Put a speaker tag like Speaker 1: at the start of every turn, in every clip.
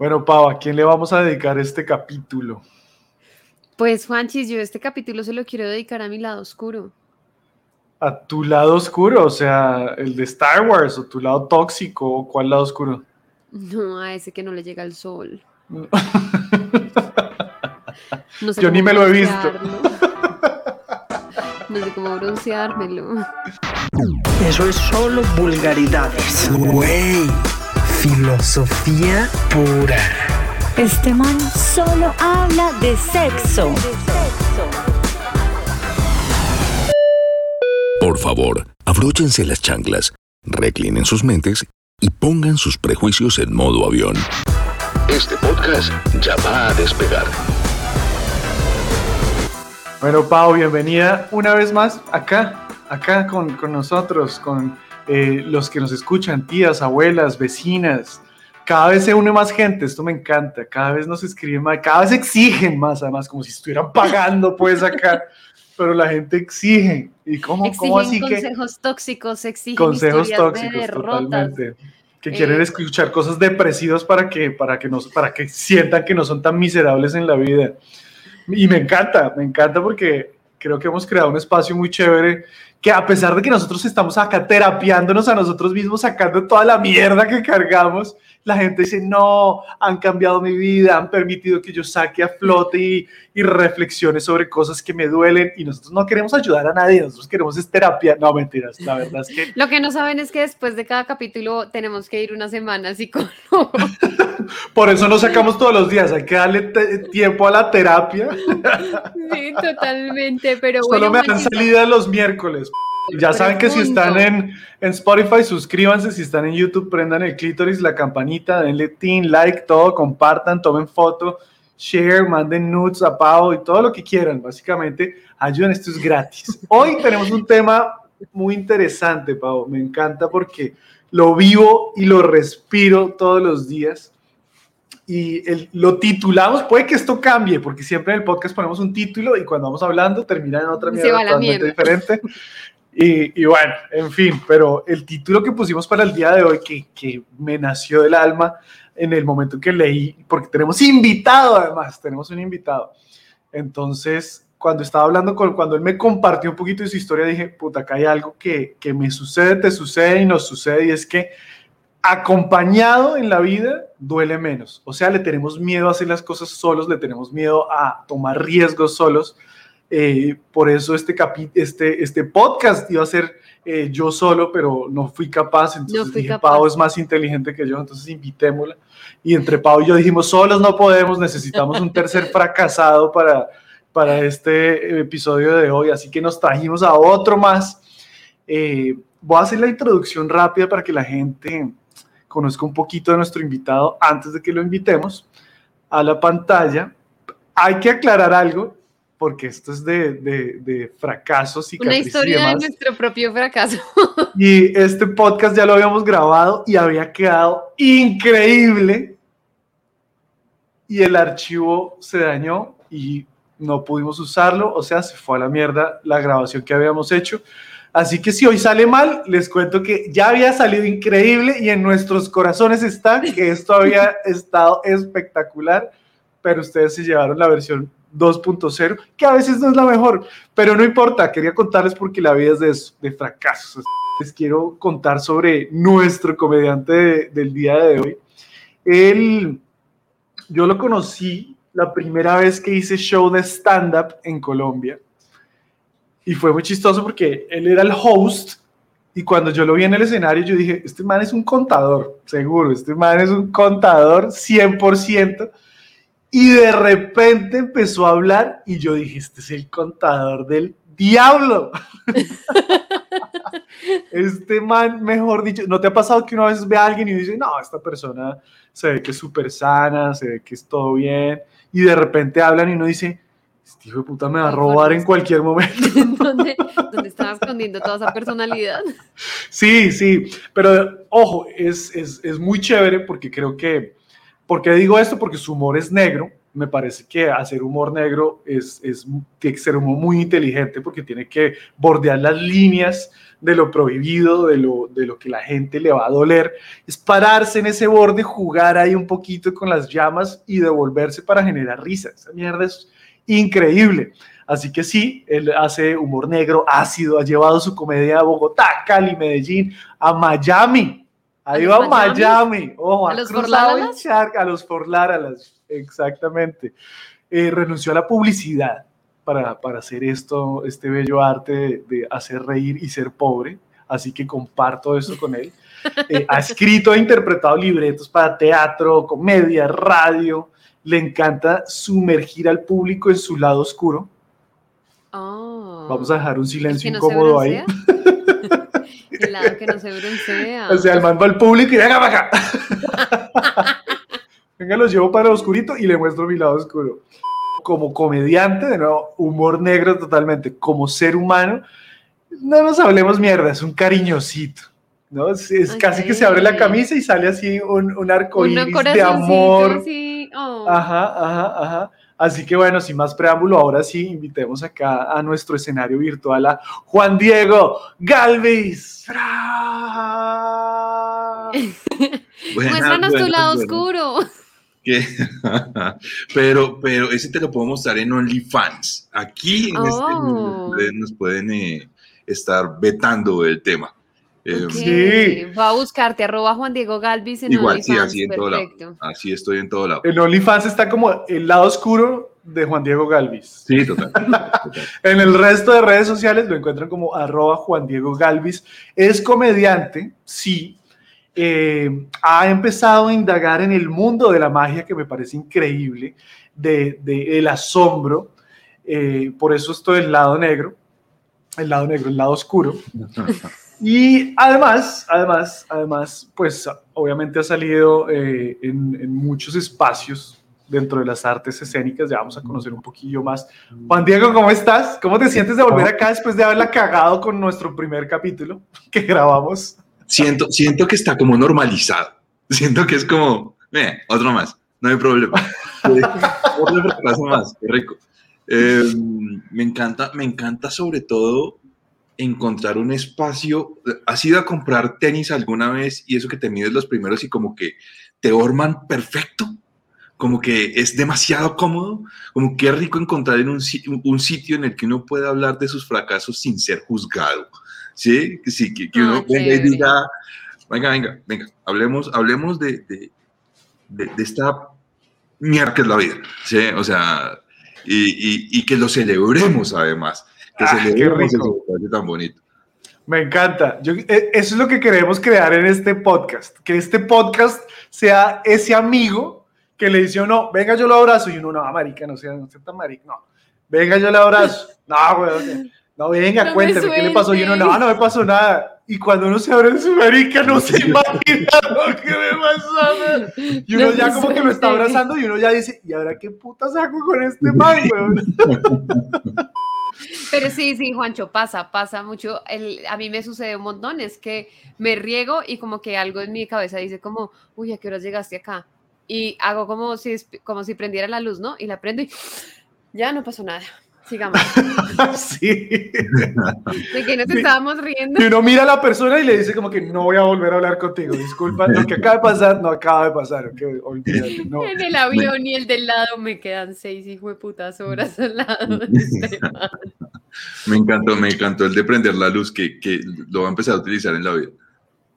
Speaker 1: Bueno, Pau, ¿a quién le vamos a dedicar este capítulo?
Speaker 2: Pues, Juanchis, yo este capítulo se lo quiero dedicar a mi lado oscuro.
Speaker 1: ¿A tu lado oscuro? O sea, el de Star Wars, o tu lado tóxico, o cuál lado oscuro?
Speaker 2: No, a ese que no le llega el sol.
Speaker 1: No sé Yo ni me lo he visto.
Speaker 2: No sé cómo bronceármelo.
Speaker 3: Eso es solo vulgaridades.
Speaker 4: Güey, filosofía pura.
Speaker 5: Este man solo habla de sexo.
Speaker 6: Por favor, abróchense las chanclas, reclinen sus mentes y pongan sus prejuicios en modo avión. Este podcast ya va a despegar.
Speaker 1: Bueno, Pau, bienvenida una vez más acá, acá con, nosotros, con eh, los que nos escuchan, tías, abuelas, vecinas. Cada vez se une más gente, esto me encanta, cada vez nos escriben más, cada vez exigen más, además, como si estuvieran pagando pues acá, pero la gente exige. ¿Y cómo,
Speaker 2: exigen
Speaker 1: así
Speaker 2: consejos tóxicos, exigen
Speaker 1: consejos tóxicos, totalmente. Que quieren eh, escuchar cosas depresivas para que, para, que nos, para que sientan que no son tan miserables en la vida. Y me encanta, me encanta porque creo que hemos creado un espacio muy chévere que a pesar de que nosotros estamos acá terapiándonos a nosotros mismos, sacando toda la mierda que cargamos, la gente dice, no, han cambiado mi vida, han permitido que yo saque a flote y, y reflexione sobre cosas que me duelen y nosotros no queremos ayudar a nadie, nosotros queremos es terapia. No, mentiras, la verdad es que...
Speaker 2: Lo que no saben es que después de cada capítulo tenemos que ir una semana así.
Speaker 1: Por eso nos sacamos todos los días, hay que darle tiempo a la terapia.
Speaker 2: Sí, totalmente, pero
Speaker 1: Solo me dan salida los miércoles. Ya saben que si están en, en, Spotify, suscríbanse. Si están en YouTube, prendan el clítoris, la campanita, denle tin, like, todo, compartan, tomen foto, share, manden nudes a Pau y todo lo que quieran. Básicamente, ayuden, esto es gratis. Hoy tenemos un tema muy interesante, Pau. Me encanta porque lo vivo y lo respiro todos los días. Y lo titulamos, puede que esto cambie, porque siempre en el podcast ponemos un título y cuando vamos hablando termina en otra mierda totalmente diferente. Y, bueno, en fin, pero el título que pusimos para el día de hoy, que, que me nació del alma en el momento que leí, porque tenemos invitado además, tenemos un invitado. Entonces, cuando estaba hablando con, cuando él me compartió un poquito de su historia, dije, puta, acá hay algo que, que me sucede, te sucede y nos sucede, y es que acompañado en la vida duele menos. O sea, le tenemos miedo a hacer las cosas solos, le tenemos miedo a tomar riesgos solos eh, por eso este, este, este podcast iba a ser eh, yo solo, pero no fui capaz. Entonces dije, Pau es más inteligente que yo, entonces invitémosla. Y entre Pau y yo dijimos, solos no podemos, necesitamos un tercer fracasado para, para este episodio de hoy. Así que nos trajimos a otro más. Eh, voy a hacer la introducción rápida para que la gente conozca un poquito de nuestro invitado antes de que lo invitemos a la pantalla. Hay que aclarar algo, porque esto es de, de, fracasos y
Speaker 2: Una historia de nuestro propio fracaso.
Speaker 1: Y este podcast ya lo habíamos grabado y había quedado increíble. Y el archivo se dañó y no pudimos usarlo, o sea, se fue a la mierda la grabación que habíamos hecho. Así que si hoy sale mal, les cuento que ya había salido increíble y en nuestros corazones está que esto había estado espectacular, pero ustedes se llevaron la versión 2.0, que a veces no es la mejor, pero no importa, quería contarles porque la vida es de, fracasos. Les quiero contar sobre nuestro comediante del día de hoy. Él, yo lo conocí la primera vez que hice show de stand-up en Colombia y fue muy chistoso porque él era el host y cuando yo lo vi en el escenario yo dije, este man es un contador, seguro, este man es un contador 100% y de repente empezó a hablar y yo dije, este es el contador del diablo. este man, mejor dicho, ¿no te ha pasado que una vez ve a alguien y dice, no, esta persona se ve que es súper sana, se ve que es todo bien, y de repente hablan y uno dice, este hijo de puta me va a robar en cualquier momento.
Speaker 2: ¿Dónde, ¿Dónde estaba escondiendo toda esa personalidad?
Speaker 1: Sí, sí, pero ojo, es, es, es muy chévere porque creo que ¿Por qué digo esto? Porque su humor es negro me parece que hacer humor negro es, es, que ser humor muy inteligente porque tiene que bordear las líneas de lo prohibido, de lo, de lo que la gente le va a doler. Es pararse en ese borde, jugar ahí un poquito con las llamas y devolverse para generar risa. Esa mierda es increíble. Así que sí, él hace humor negro, ácido, ha llevado su comedia a Bogotá, Cali, Medellín, a Miami. Ahí va Miami. Ojo,
Speaker 2: ¿A,
Speaker 1: ha
Speaker 2: los Forláralas?
Speaker 1: a los Forláralas, exactamente. Eh, renunció a la publicidad para, para hacer esto, este bello arte de, de hacer reír y ser pobre. Así que comparto eso con él. Eh, ha escrito e interpretado libretos para teatro, comedia, radio. Le encanta sumergir al público en su lado oscuro.
Speaker 2: Oh.
Speaker 1: Vamos a dejar un
Speaker 2: ¿El
Speaker 1: silencio
Speaker 2: que no
Speaker 1: incómodo ahí.
Speaker 2: que no se broncea.
Speaker 1: O sea, el man va al público y venga para acá. venga, los llevo para el oscurito y le muestro mi lado oscuro. Como comediante, de nuevo, humor negro totalmente. Como ser humano, no nos hablemos mierda, es un cariñosito. ¿no? Es, es casi que se abre la camisa y sale así un, un arco iris de amor.
Speaker 2: así, oh.
Speaker 1: Ajá, ajá, ajá. Así que bueno, sin más preámbulo, ahora sí invitemos acá a nuestro escenario virtual a Juan Diego Galvis.
Speaker 2: Muéstranos tu lado oscuro.
Speaker 7: ¿Qué? pero, pero ese te lo puedo mostrar en OnlyFans. Aquí en este
Speaker 2: Oh.
Speaker 7: ustedes nos pueden eh, estar vetando el tema. Eh,
Speaker 2: Ok,
Speaker 1: Sí.
Speaker 2: Va a buscarte, arroba Juan Diego Galvis en
Speaker 7: Igual, sí,
Speaker 2: OnlyFans,
Speaker 7: así en todo lado.
Speaker 2: perfecto.
Speaker 7: Así estoy en todo lado.
Speaker 1: En OnlyFans está como el lado oscuro de Juan Diego Galvis.
Speaker 7: Sí, total. total.
Speaker 1: En el resto de redes sociales lo encuentran como arroba Juan Diego Galvis. Es comediante, sí. Eh, ha empezado a indagar en el mundo de la magia que me parece increíble, de, de el asombro. Eh, por eso estoy del lado negro, el lado negro, el lado oscuro. Y además, además, además, pues obviamente ha salido eh, en, en muchos espacios dentro de las artes escénicas. Ya vamos a conocer un poquillo más. Juan Diego, ¿cómo estás? ¿Cómo te sientes de volver acá después de haberla cagado con nuestro primer capítulo que grabamos?
Speaker 7: Siento, siento que está como normalizado. Siento que es como, eh, otro más, no hay problema. Otro más, qué rico. Eh, me encanta, me encanta sobre todo encontrar un espacio. ¿Has ido a comprar tenis alguna vez y eso que te mides los primeros y como que te orman perfecto? Como que es demasiado cómodo, como que es rico encontrar en un, un sitio en el que uno pueda hablar de sus fracasos sin ser juzgado. ¿Sí? Sí, que, que uno
Speaker 2: Ah,
Speaker 7: venga y diga, venga, venga, venga, hablemos, hablemos de, de, de, de esta mierda que es la vida. ¿sí? O sea, y, y, y que lo celebremos además. Que
Speaker 1: Ah, qué rico.
Speaker 7: ese tan bonito.
Speaker 1: Me encanta. Yo- eh, eso es lo que queremos crear en este podcast. Que este podcast sea ese amigo que le dice no, venga yo lo abrazo y uno no, marica, no sea, no sea tan marica, no. Venga yo lo abrazo. No, güey. No, venga,
Speaker 2: No me
Speaker 1: cuéntame qué le pasó. Y uno, no, no me pasó nada. Y cuando uno se abre su marica, no se imagina lo que me pasó. Y uno
Speaker 2: No
Speaker 1: ya como que lo está abrazando y uno ya dice, ¿y ahora qué putas hago con este man, güey?
Speaker 2: Pero sí, sí, Juancho, pasa, pasa mucho. El, a mí me sucede un montón, es que me riego y como que algo en mi cabeza dice como, uy, ¿a qué horas llegaste acá? Y hago como si, como si prendiera la luz, ¿no? Y la prendo y ya no pasó nada. Sigamos.
Speaker 1: sí.
Speaker 2: De que nos estábamos riendo.
Speaker 1: Y uno mira a la persona y le dice como que no voy a volver a hablar contigo, disculpa, lo que acaba de pasar no acaba de pasar, ok, olvídate, no.
Speaker 2: En el avión y el del lado me quedan seis hijo de putas horas al lado de este man.
Speaker 7: Me encantó, me encantó el de prender la luz que, que lo va a empezar a utilizar en la vida.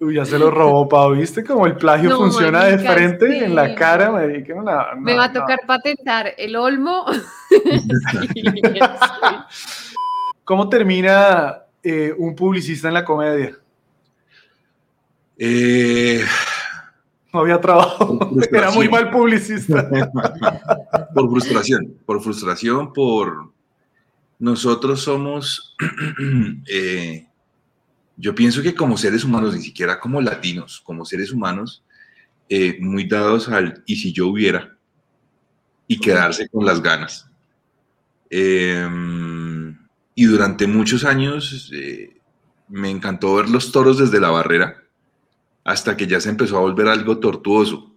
Speaker 1: Uy, ya se lo robó, Pau, ¿viste? Como el plagio
Speaker 2: No,
Speaker 1: funciona de
Speaker 2: marica,
Speaker 1: frente
Speaker 2: sí.
Speaker 1: en la cara, marica, no, no,
Speaker 2: Me va a
Speaker 1: no.
Speaker 2: tocar patentar el olmo. Sí,
Speaker 1: ¿Cómo termina eh, un publicista en la comedia?
Speaker 7: Eh,
Speaker 1: No había trabajo, era muy mal publicista.
Speaker 7: por frustración, por frustración, por nosotros somos, eh, yo pienso que como seres humanos, ni siquiera como latinos, como seres humanos, eh, muy dados al y si yo hubiera y quedarse con las ganas. Eh, y durante muchos años eh, me encantó ver los toros desde la barrera hasta que ya se empezó a volver algo tortuoso.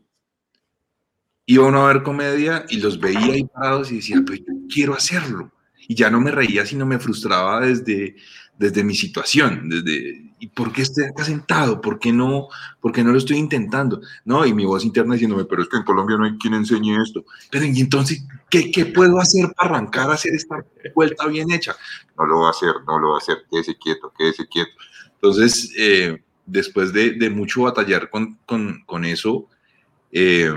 Speaker 7: iba uno a ver comedia y los veía ahí parados y decía, pues yo quiero hacerlo. Y ya no me reía, sino me frustraba desde, desde mi situación, desde, ¿y por qué estoy acá sentado? ¿Por qué, no, ¿Por qué no lo estoy intentando? No, y mi voz interna diciéndome, pero es que en Colombia no hay quien enseñe esto. Pero y entonces, ¿qué, qué puedo hacer para arrancar a hacer esta vuelta bien hecha? No lo va a hacer, no lo va a hacer, quédese quieto, quédese quieto. Entonces, eh, después de, mucho batallar con, con, con eso, eh,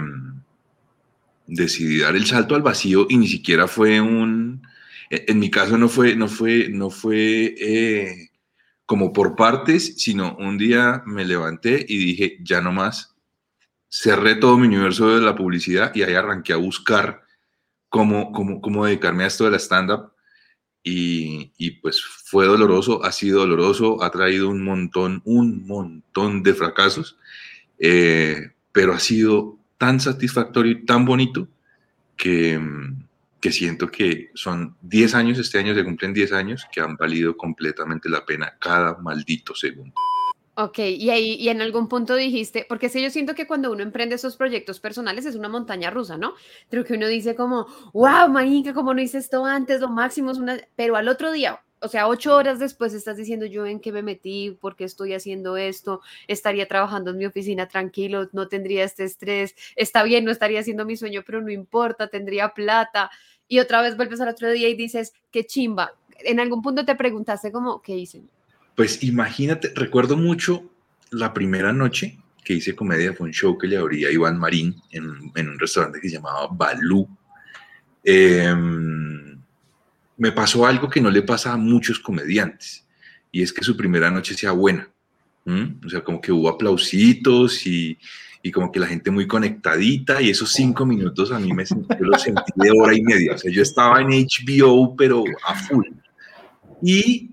Speaker 7: decidí dar el salto al vacío y ni siquiera fue un, en mi caso no fue, no fue, no fue eh, como por partes, sino un día me levanté y dije, ya no más, cerré todo mi universo de la publicidad y ahí arranqué a buscar cómo, cómo, cómo dedicarme a esto de la stand-up. Y, y, pues fue doloroso, ha sido doloroso, ha traído un montón, un montón de fracasos, eh, pero ha sido tan satisfactorio y tan bonito que, que siento que son 10 años, este año se cumplen 10 años, que han valido completamente la pena cada maldito segundo.
Speaker 2: Ok, y ahí y en algún punto dijiste, porque si yo siento que cuando uno emprende esos proyectos personales es una montaña rusa, ¿no? Creo que uno dice como, wow, marica, como no hice esto antes, lo máximo es una, pero al otro día, o sea, ocho horas después estás diciendo yo en qué me metí, por qué estoy haciendo esto, estaría trabajando en mi oficina tranquilo, no tendría este estrés, está bien, no estaría haciendo mi sueño, pero no importa, tendría plata. Y otra vez vuelves al otro día y dices, qué chimba. En algún punto te preguntaste como, ¿qué hice?
Speaker 7: Pues imagínate, recuerdo mucho la primera noche que hice comedia, fue un show que le abría Iván Marín en, un restaurante que se llamaba Balú. Eh, me pasó algo que no le pasa a muchos comediantes, y es que su primera noche sea buena. O sea, como que hubo aplausitos y, y, como que la gente muy conectadita, y esos cinco minutos a mí me sentí, lo sentí de hora y media. O sea, yo estaba en HBO, pero a full. Y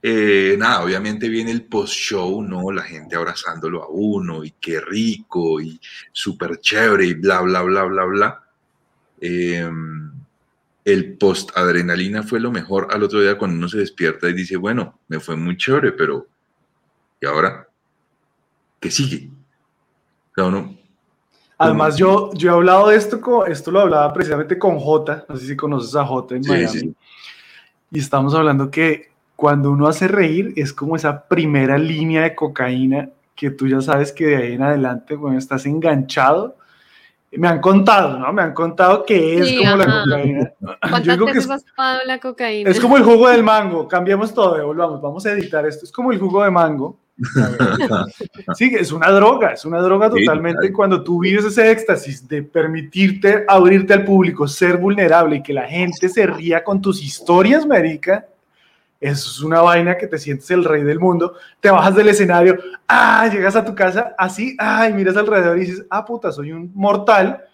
Speaker 7: eh, nada, obviamente viene el post-show, ¿no? La gente abrazándolo a uno, y qué rico, y súper chévere, y bla, bla, bla, bla, bla. Eh, el post-adrenalina fue lo mejor al otro día cuando uno se despierta y dice, bueno, me fue muy chévere, pero ¿y ahora? ¿Qué sigue? Cada uno,
Speaker 1: Además, yo, yo he hablado de esto, con, esto lo hablaba precisamente con Jota, no sé si conoces a Jota en
Speaker 7: Sí,
Speaker 1: Miami,
Speaker 7: sí.
Speaker 1: y estamos hablando que cuando uno hace reír es como esa primera línea de cocaína que tú ya sabes que de ahí en adelante, bueno, estás enganchado. Me han contado, ¿no? Me han contado que es
Speaker 2: Sí,
Speaker 1: como la cocaína.
Speaker 2: ¿Cuántas
Speaker 1: Yo digo que
Speaker 2: veces
Speaker 1: es,
Speaker 2: has la cocaína?
Speaker 1: es como el jugo del mango. Cambiemos todo, devolvamos. Vamos a editar esto. Es como el jugo de mango. Sí, es una droga, es una droga
Speaker 7: Sí,
Speaker 1: totalmente.
Speaker 7: claro.
Speaker 1: Cuando tú vives ese éxtasis de permitirte abrirte al público, ser vulnerable y que la gente se ría con tus historias, marica, eso es una vaina que te sientes el rey del mundo. Te bajas del escenario, ah, llegas a tu casa así, ay, miras alrededor y dices, ah, puta, soy un mortal.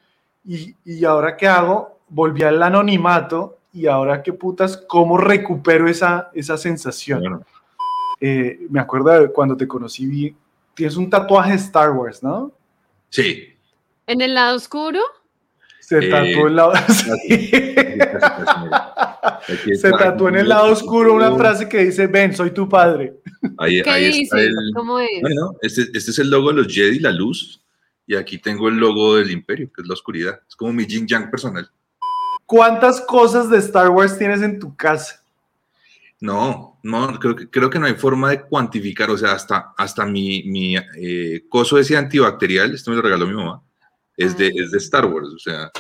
Speaker 1: Y, y ahora qué hago? Volví al anonimato y ahora qué putas, ¿cómo recupero esa, esa sensación?
Speaker 7: Bueno,
Speaker 1: Eh, me acuerdo de cuando te conocí, vi- tienes un tatuaje de Star Wars, ¿no?
Speaker 7: sí,
Speaker 2: ¿En el lado oscuro?
Speaker 1: Se
Speaker 7: Eh,
Speaker 1: tatuó en la... sí.
Speaker 7: Aquí
Speaker 1: Se
Speaker 7: está.
Speaker 1: tatuó en el lado oscuro una frase que dice, ven, soy tu padre.
Speaker 7: Ahí,
Speaker 2: ¿Qué
Speaker 7: ahí
Speaker 2: dice?
Speaker 7: está el,
Speaker 2: ¿Cómo es?
Speaker 7: Bueno, este, este es el logo de los Jedi, la luz, y aquí tengo el logo del Imperio, que es la oscuridad. Es como mi Jin Yang personal.
Speaker 1: ¿Cuántas cosas de Star Wars tienes en tu casa?
Speaker 7: No, no, creo que, creo que no hay forma de cuantificar, o sea, hasta, hasta mi, mi eh, coso ese antibacterial, esto me lo regaló mi mamá, es de, es de Star Wars, o sea.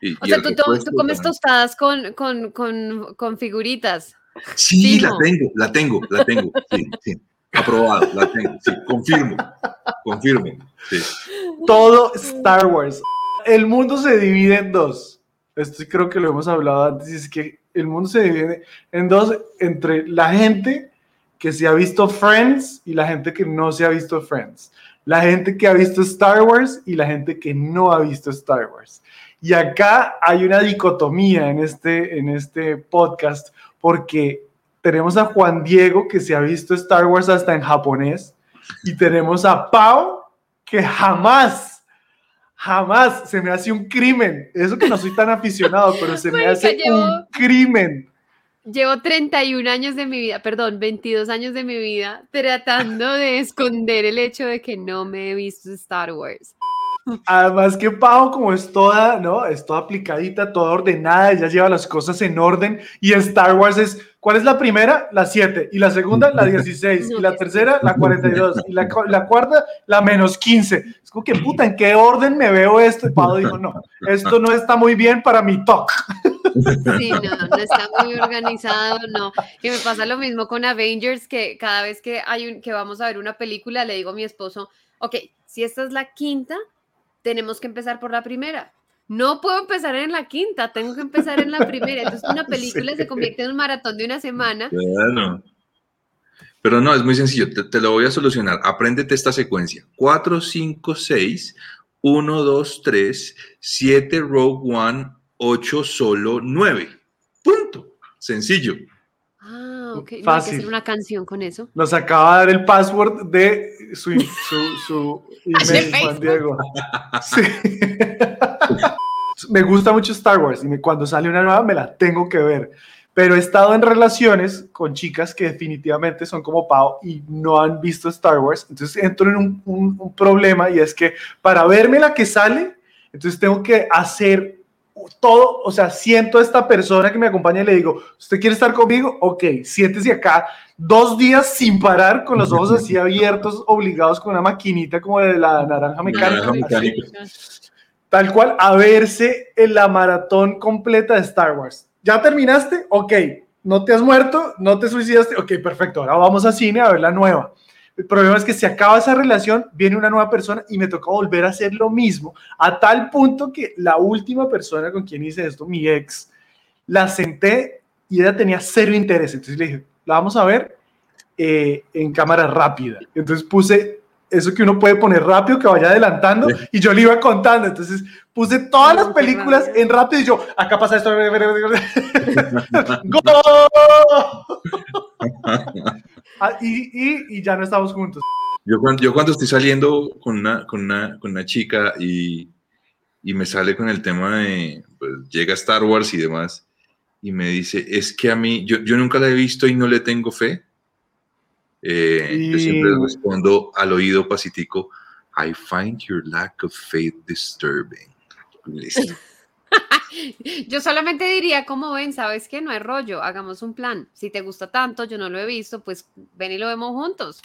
Speaker 7: y-
Speaker 2: O
Speaker 7: y
Speaker 2: sea, tú,
Speaker 7: repuesto
Speaker 2: tú comes tostadas con, con, con, con figuritas.
Speaker 7: Sí, la
Speaker 2: fijo.
Speaker 7: tengo, la tengo, la tengo, sí, sí. Aprobado, la tengo, sí, confirmo, confirmo, sí.
Speaker 1: Todo Star Wars. El mundo se divide en dos. Esto creo que lo hemos hablado antes. Es que el mundo se divide en dos entre la gente que se ha visto Friends y la gente que no se ha visto Friends. La gente que ha visto Star Wars y la gente que no ha visto Star Wars. Y acá hay una dicotomía en este, en este podcast porque tenemos a Juan Diego que se ha visto Star Wars hasta en japonés y tenemos a Pau que jamás, jamás se me hace un crimen. Eso que no soy tan aficionado, pero se me hace
Speaker 2: llevo-
Speaker 1: un crimen.
Speaker 2: Llevo 31 años de mi vida, perdón, 22 años de mi vida tratando de esconder el hecho de que no me he visto Star Wars.
Speaker 1: Además que Pau, como es toda, ¿no? Es toda aplicadita, toda ordenada, ella lleva las cosas en orden y Star Wars es, ¿cuál es la primera? La 7 y la segunda la 16 y la tercera la 42 y la, la cuarta la menos 15. Es como que puta, ¿en qué orden me veo esto? Y Pau dijo, no, esto no está muy bien para mi talk.
Speaker 2: Sí, no, no está muy organizado, no. Y me pasa lo mismo con Avengers, que cada vez que hay un, que vamos a ver una película, le digo a mi esposo, ok, si esta es la quinta, tenemos que empezar por la primera. No puedo empezar en la quinta, tengo que empezar en la primera. Entonces una película se convierte en un maratón de una semana.
Speaker 7: Bueno. Pero no, es muy sencillo, te, te lo voy a solucionar. Apréndete esta secuencia. 4, 5, 6, 1, 2, 3, 7 Rogue One, 8 solo 9. Punto. Sencillo.
Speaker 2: Ah, ok. No hay que
Speaker 1: Fácil.
Speaker 2: hacer una canción con eso.
Speaker 1: Nos acaba de dar el password de su, su, su email, Juan
Speaker 2: Facebook.
Speaker 1: Diego. Sí. me gusta mucho Star Wars y me- cuando sale una nueva me la tengo que ver. Pero he estado en relaciones con chicas que definitivamente son como Pau y no han visto Star Wars. Entonces entro en un, un- un problema y es que para verme la que sale, entonces tengo que hacer todo, o sea, siento a esta persona que me acompaña y le digo, ¿usted quiere estar conmigo? Ok, siéntese acá dos días sin parar, con los ojos así abiertos, obligados con una maquinita como de la naranja mecánica.
Speaker 7: naranja
Speaker 1: así.
Speaker 7: mecánica.
Speaker 1: Tal cual, a verse en la maratón completa de Star Wars. ¿Ya terminaste? Ok. ¿No te has muerto? ¿No te suicidaste? Ok, perfecto. Ahora vamos a cine a ver la nueva. El problema es que se acaba esa relación, viene una nueva persona y me toca volver a hacer lo mismo, a tal punto que la última persona con quien hice esto, mi ex, la senté y ella tenía cero interés. Entonces le dije, la vamos a ver eh, en cámara rápida. Entonces puse eso que uno puede poner rápido, que vaya adelantando, y yo le iba contando. Entonces puse todas las películas en rápido y yo, acá pasa esto. ¡Go! Ah, y, y, y ya no estamos juntos.
Speaker 7: Yo cuando, yo cuando estoy saliendo con una, con una, con una chica y, y me sale con el tema de, pues llega Star Wars y demás, y me dice, es que a mí, yo, yo nunca la he visto y no le tengo fe. Eh, Yo siempre respondo al oído pacífico, I find your lack of faith disturbing. Listo.
Speaker 2: Yo solamente diría, como ven, sabes que no hay rollo, hagamos un plan. Si te gusta tanto, yo no lo he visto, pues ven y lo vemos juntos.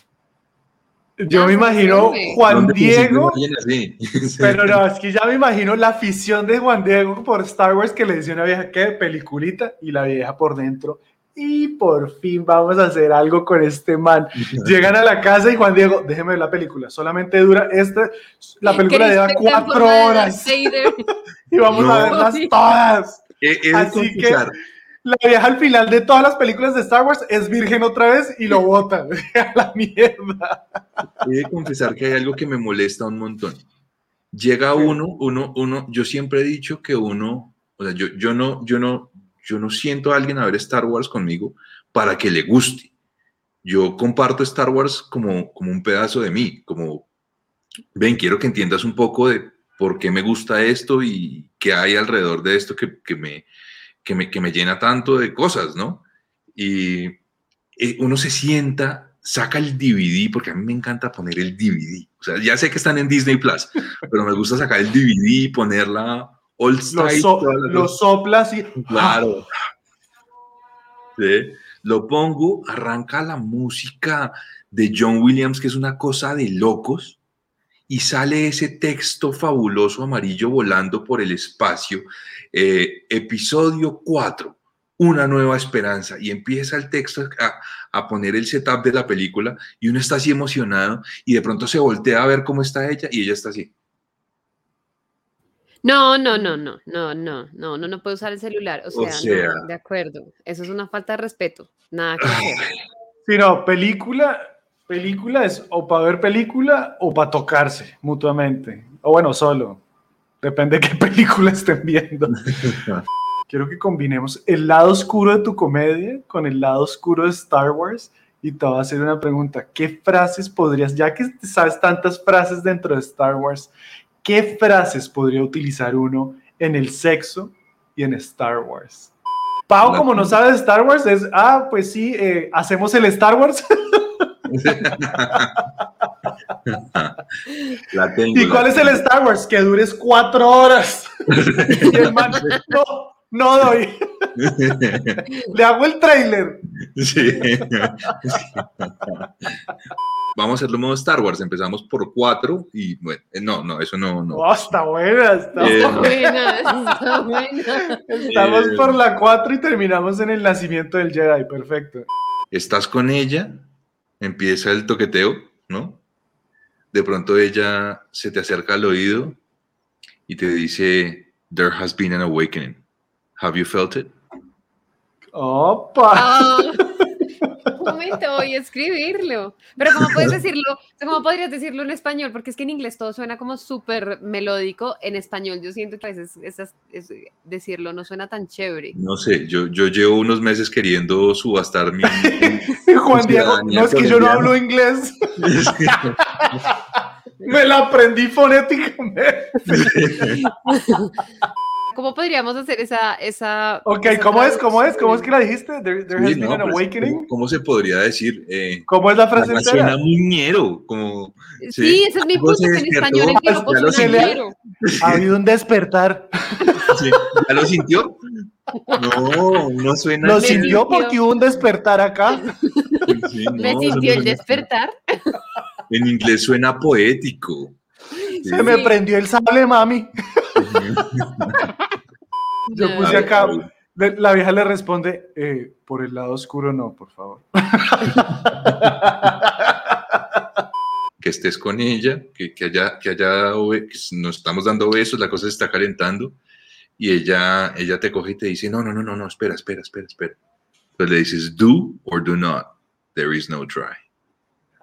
Speaker 1: Yo
Speaker 2: Ya,
Speaker 1: me imagino. Juan
Speaker 7: ¿Dónde consigo
Speaker 1: Diego?
Speaker 7: Sí.
Speaker 1: pero no, es que ya me imagino la afición de Juan Diego por Star Wars que le dice a una vieja que peliculita y la vieja por dentro. Y por fin vamos a hacer algo con este man. Llegan a la casa y Juan Diego, déjeme ver la película. Solamente dura esta, la película lleva cuatro horas. Y vamos
Speaker 7: No.
Speaker 1: a verlas todas.
Speaker 7: He de
Speaker 1: Así que- La vieja al final de todas las películas de Star Wars es virgen otra vez y lo botan a la mierda.
Speaker 7: he de confesar que hay algo que me molesta un montón. Llega uno, uno, uno, yo siempre he dicho que uno, o sea, yo, yo no, yo no, yo no siento a alguien a ver Star Wars conmigo para que le guste. Yo comparto Star Wars como, como un pedazo de mí, como, ven, quiero que entiendas un poco de por qué me gusta esto y qué hay alrededor de esto que, que me, que, me, que me llena tanto de cosas, ¿no? Y eh, uno se sienta, saca el DVD, porque a mí me encanta poner el DVD. O sea, ya sé que están en Disney Plus, pero me gusta sacar el DVD y ponerla all
Speaker 1: Lo,
Speaker 7: style.
Speaker 1: so-
Speaker 7: todas las
Speaker 1: lo soplas y
Speaker 7: Claro. Sí. Lo pongo, arranca la música de John Williams, que es una cosa de locos, y sale ese texto fabuloso amarillo volando por el espacio. eh, episodio 4, Una nueva esperanza, y empieza el texto a, a poner el setup de la película, y uno está así emocionado, y de pronto se voltea a ver cómo está ella, y ella está así.
Speaker 2: No, no, no, no, no, no, no, no, no puede usar el celular. O
Speaker 7: O
Speaker 2: sea,
Speaker 7: sea.
Speaker 2: no, de acuerdo. Eso es una falta de respeto. Nada que hacer.
Speaker 1: Sí, no, película, película es o para ver película o para tocarse mutuamente. O bueno, solo. Depende de qué película estén viendo. Quiero que combinemos el lado oscuro de tu comedia con el lado oscuro de Star Wars. Y te voy a hacer una pregunta. ¿Qué frases podrías, ya que sabes tantas frases dentro de Star Wars, qué frases podría utilizar uno en el sexo y en Star Wars? Pau, como no sabe de Star Wars, es, ah, pues sí, eh, hacemos el Star Wars.
Speaker 7: La tengo.
Speaker 1: ¿Y
Speaker 7: la
Speaker 1: cuál es el. Star Wars? Que dures cuatro horas. y el man, no, no doy. Le hago el trailer.
Speaker 7: Sí. Vamos a hacerlo modo Star Wars. Empezamos por cuatro y bueno, eh, no, no, eso no, no.
Speaker 1: Oh, está buena, está
Speaker 7: Eh,
Speaker 2: buena, está buena.
Speaker 1: Estamos
Speaker 7: Eh,
Speaker 1: por la 4 y terminamos en el nacimiento del Jedi. Perfecto.
Speaker 7: Estás con ella, empieza el toqueteo, ¿no? De pronto ella se te acerca al oído y te dice, There has been an awakening. Have you felt it?
Speaker 1: Opa.
Speaker 2: Un momento, voy a escribirlo. Pero ¿cómo puedes decirlo? ¿Cómo podrías decirlo en español? Porque es que en inglés todo suena como súper melódico. En español yo siento que a veces esas- es- decirlo no suena tan chévere.
Speaker 7: No sé, yo, yo llevo unos meses queriendo subastar mi...
Speaker 1: Juan Diego, no es que yo no hablo inglés. Me la aprendí fonéticamente.
Speaker 2: ¿Cómo podríamos hacer esa... esa
Speaker 1: Ok,
Speaker 2: esa
Speaker 1: ¿cómo es? ¿Cómo es? ¿Cómo es que la dijiste? There, there has
Speaker 7: Sí,
Speaker 1: been
Speaker 7: no,
Speaker 1: an
Speaker 7: pues,
Speaker 1: awakening.
Speaker 7: ¿cómo, cómo se podría decir? Eh,
Speaker 1: ¿Cómo es la frase
Speaker 7: suena
Speaker 1: entera?
Speaker 7: muy ñero, como...
Speaker 2: Sí,
Speaker 7: Sí.
Speaker 2: ese es mi punto, en español suena.
Speaker 1: Ha habido un despertar.
Speaker 7: Sí. ¿Ya lo sintió? No, no suena...
Speaker 1: Lo sintió porque hubo un despertar acá.
Speaker 7: Sí,
Speaker 2: Me
Speaker 7: no,
Speaker 2: sintió
Speaker 7: no
Speaker 2: el
Speaker 7: suena-
Speaker 2: despertar.
Speaker 7: En inglés suena poético. Sí.
Speaker 1: Se me prendió el sable, mami. Yo puse acá. La vieja le responde, eh, por el lado oscuro no, por favor.
Speaker 7: que estés con ella, que, que haya, que haya, que nos estamos dando besos, la cosa se está calentando, y ella, ella te coge y te dice, no, no, no, no, no, espera, espera, espera, espera. Entonces le dices, do or do not, there is no try.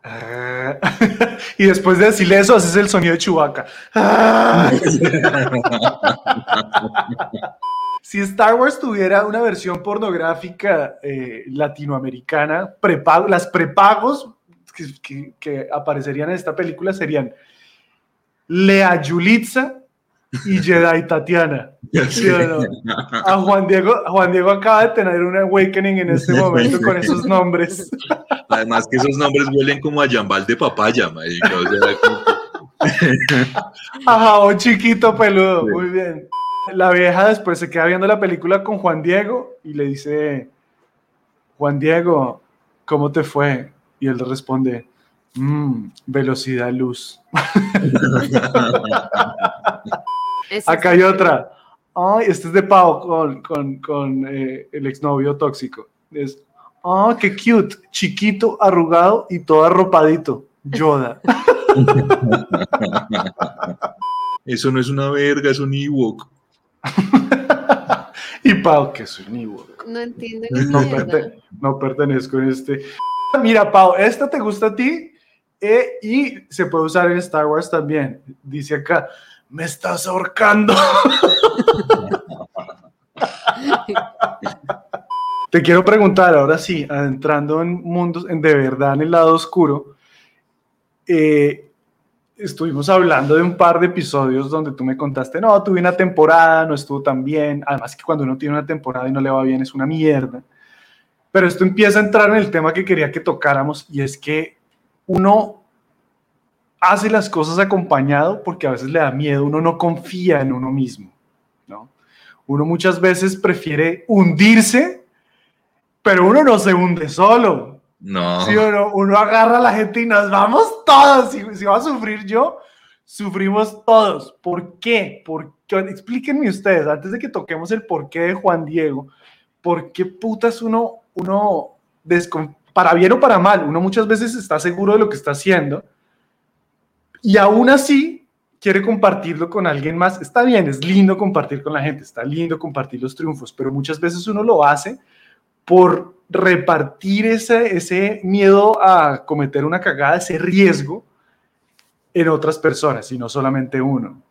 Speaker 1: Ah, y después de decirle eso, haces el sonido de Chewbacca. Ah. Si Star Wars tuviera una versión pornográfica eh, latinoamericana, prepago, las prepagos que, que- aparecerían en esta película serían Lea Yulitza y Jedi Tatiana. ¿Sí o no? A Juan Diego, Juan Diego acaba de tener un awakening en este momento con esos nombres.
Speaker 7: Además que esos nombres huelen como a jambal de papaya, marica, o sea,
Speaker 1: Ajá, un chiquito peludo,
Speaker 7: Sí.
Speaker 1: muy bien. La vieja después se queda viendo la película con Juan Diego y le dice, Juan Diego, ¿cómo te fue? Y él responde, "Mm, velocidad luz. Acá
Speaker 2: es
Speaker 1: hay otra. Ay, este es de Pau con, con, con eh, el exnovio tóxico. Es, ah, qué cute, chiquito, arrugado y todo arropadito. Yoda.
Speaker 7: Eso no es una verga, es un Ewok.
Speaker 1: y Pau, que soy un Ewok.
Speaker 2: No entiendo ni
Speaker 1: No,
Speaker 2: mierda.
Speaker 1: perte- no pertenezco en este. Mira, Pau, esta te gusta a ti eh, y se puede usar en Star Wars también. Dice acá, me estás ahorcando. te quiero preguntar, ahora sí, entrando en mundos, en de verdad en el lado oscuro, eh, estuvimos hablando de un par de episodios donde tú me contaste, no, tuve una temporada, no estuvo tan bien, además que cuando uno tiene una temporada y no le va bien es una mierda. Pero esto empieza a entrar en el tema que quería que tocáramos y es que uno hace las cosas acompañado porque a veces le da miedo, uno no confía en uno mismo, ¿no? Uno muchas veces prefiere hundirse, pero uno no se hunde solo,
Speaker 7: No.
Speaker 1: ¿Sí o no? Uno agarra a la gente y nos vamos todos. Si, si va a sufrir yo, sufrimos todos. ¿Por qué? ¿Por qué? Explíquenme ustedes, antes de que toquemos el porqué de Juan Diego, ¿por qué putas uno, uno para bien o para mal, uno muchas veces está seguro de lo que está haciendo y aún así quiere compartirlo con alguien más? Está bien, es lindo compartir con la gente, está lindo compartir los triunfos, pero muchas veces uno lo hace por repartir ese, ese miedo a cometer una cagada, ese riesgo en otras personas y no solamente uno.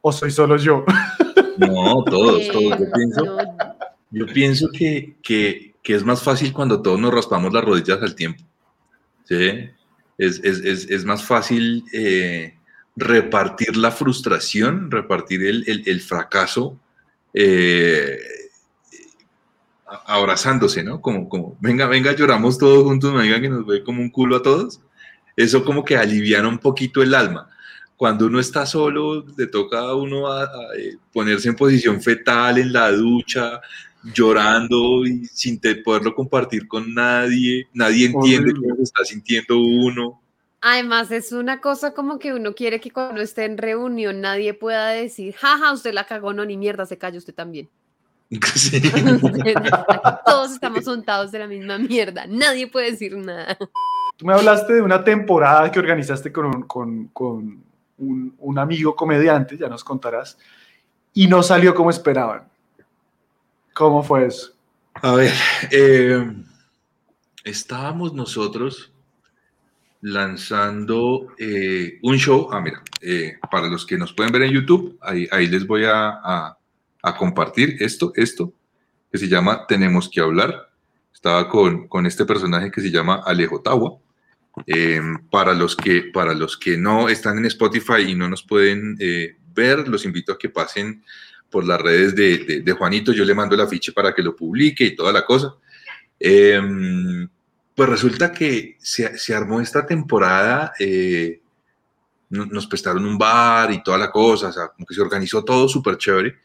Speaker 1: ¿O soy solo yo?
Speaker 7: No, todos, todos. Yo pienso, yo pienso que, que, que es más fácil cuando todos nos raspamos las rodillas al tiempo. ¿sí? Es, es, es, más fácil eh, repartir la frustración, repartir el, el, el fracaso, eh, abrazándose, ¿no? Como, como, venga, venga, lloramos todos juntos, venga, que nos ve como un culo a todos. eso como que aliviana un poquito el alma. Cuando uno está solo, le toca a uno a, eh, ponerse en posición fetal en la ducha, llorando y sin te- poderlo compartir con nadie. Nadie entiende cómo se está sintiendo uno.
Speaker 2: Además, es una cosa como que uno quiere que cuando esté en reunión nadie pueda decir, jaja, usted la cagó, no, ni mierda, se calla usted también.
Speaker 7: Sí.
Speaker 2: Todos estamos untados de la misma mierda, nadie puede decir nada.
Speaker 1: Tú me hablaste de una temporada que organizaste con un, con, con un, un amigo comediante, ya nos contarás, y no salió como esperaban. ¿Cómo fue eso?
Speaker 7: A ver, eh, estábamos nosotros lanzando eh, un show. Ah, mira, eh, para los que nos pueden ver en YouTube, ahí, les voy a, a- compartir esto, esto, que se llama Tenemos que hablar. Estaba con, con este personaje que se llama Alejo Tawa. Para, los que, para los que no están en Spotify y no nos pueden ver, los invito a que pasen por las redes de, de- de Juanito. Yo le mando el afiche para que lo publique y toda la cosa. Eh, pues resulta que se, se armó esta temporada, eh, no- nos prestaron un bar y toda la cosa, o sea, como que se organizó todo súper chévere.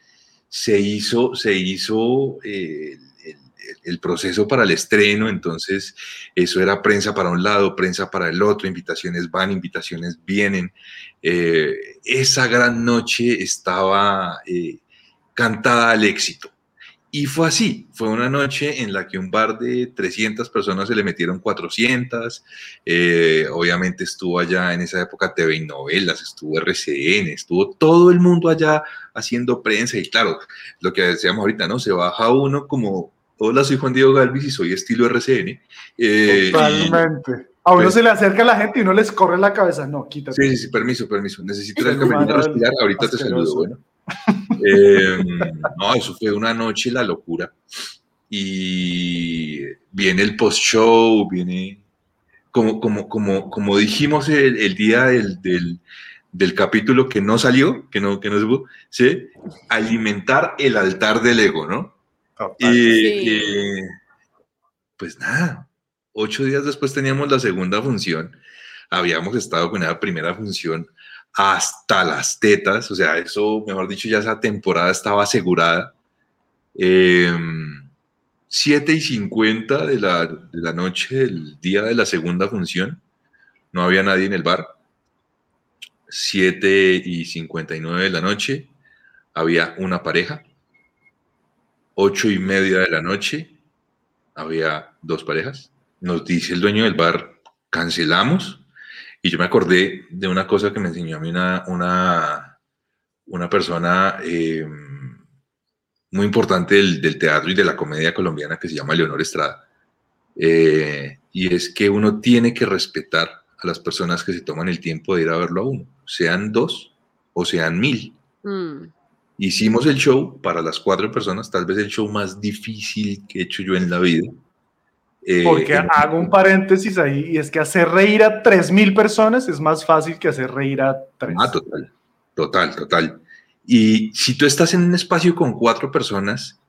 Speaker 7: Se hizo, se hizo eh, el, el- el proceso para el estreno, entonces eso era prensa para un lado, prensa para el otro, invitaciones van, invitaciones vienen. Eh, esa gran noche estaba eh, cantada al éxito. Y fue así, fue una noche en la que un bar de 300 personas se le metieron 400, eh, obviamente estuvo allá en esa época TV y novelas, estuvo RCN, estuvo todo el mundo allá haciendo prensa y claro, lo que decíamos ahorita, ¿no? Se baja uno como, hola, soy Juan Diego Galvis y soy estilo RCN. eh, y-
Speaker 1: Totalmente. A uno
Speaker 7: pues-
Speaker 1: se le acerca la gente y uno les corre la cabeza. No, quítate.
Speaker 7: Sí, sí, sí, permiso, permiso. Necesito ir al a respirar. Ahorita te
Speaker 1: asqueroso.
Speaker 7: saludo. Bueno. Eh, no, eso fue una noche la locura. Y viene el post-show, viene. Como, como, como, como dijimos el, el día del, del, del capítulo que no salió, que no, que no se pudo, ¿sí? alimentar el altar del ego, ¿no? Y,
Speaker 2: Sí.
Speaker 7: y, pues nada, ocho días después teníamos la segunda función. Habíamos estado con esa primera función hasta las tetas, o sea, eso, mejor dicho, ya esa temporada estaba asegurada. Eh, 7 y 50 de la, de la noche del día de la segunda función, no había nadie en el bar. 7 y 59 de la noche, había una pareja. 8 y media de la noche, había dos parejas. Nos dice el dueño del bar, cancelamos. Y yo me acordé de una cosa que me enseñó a mí una, una, una persona eh, muy importante del, del teatro y de la comedia colombiana que se llama Leonor Estrada. Eh, y es que uno tiene que respetar a las personas que se toman el tiempo de ir a verlo a uno, sean dos o sean mil.
Speaker 2: Mm.
Speaker 7: Hicimos el show para las cuatro personas, tal vez el show más difícil que he hecho yo en la vida. Eh,
Speaker 1: Porque
Speaker 7: en-
Speaker 1: hago un paréntesis ahí, y es que hacer reír a 3.000 personas es más fácil que hacer reír a 3.
Speaker 7: Ah, total, total, total. Y si tú estás en un espacio con cuatro personas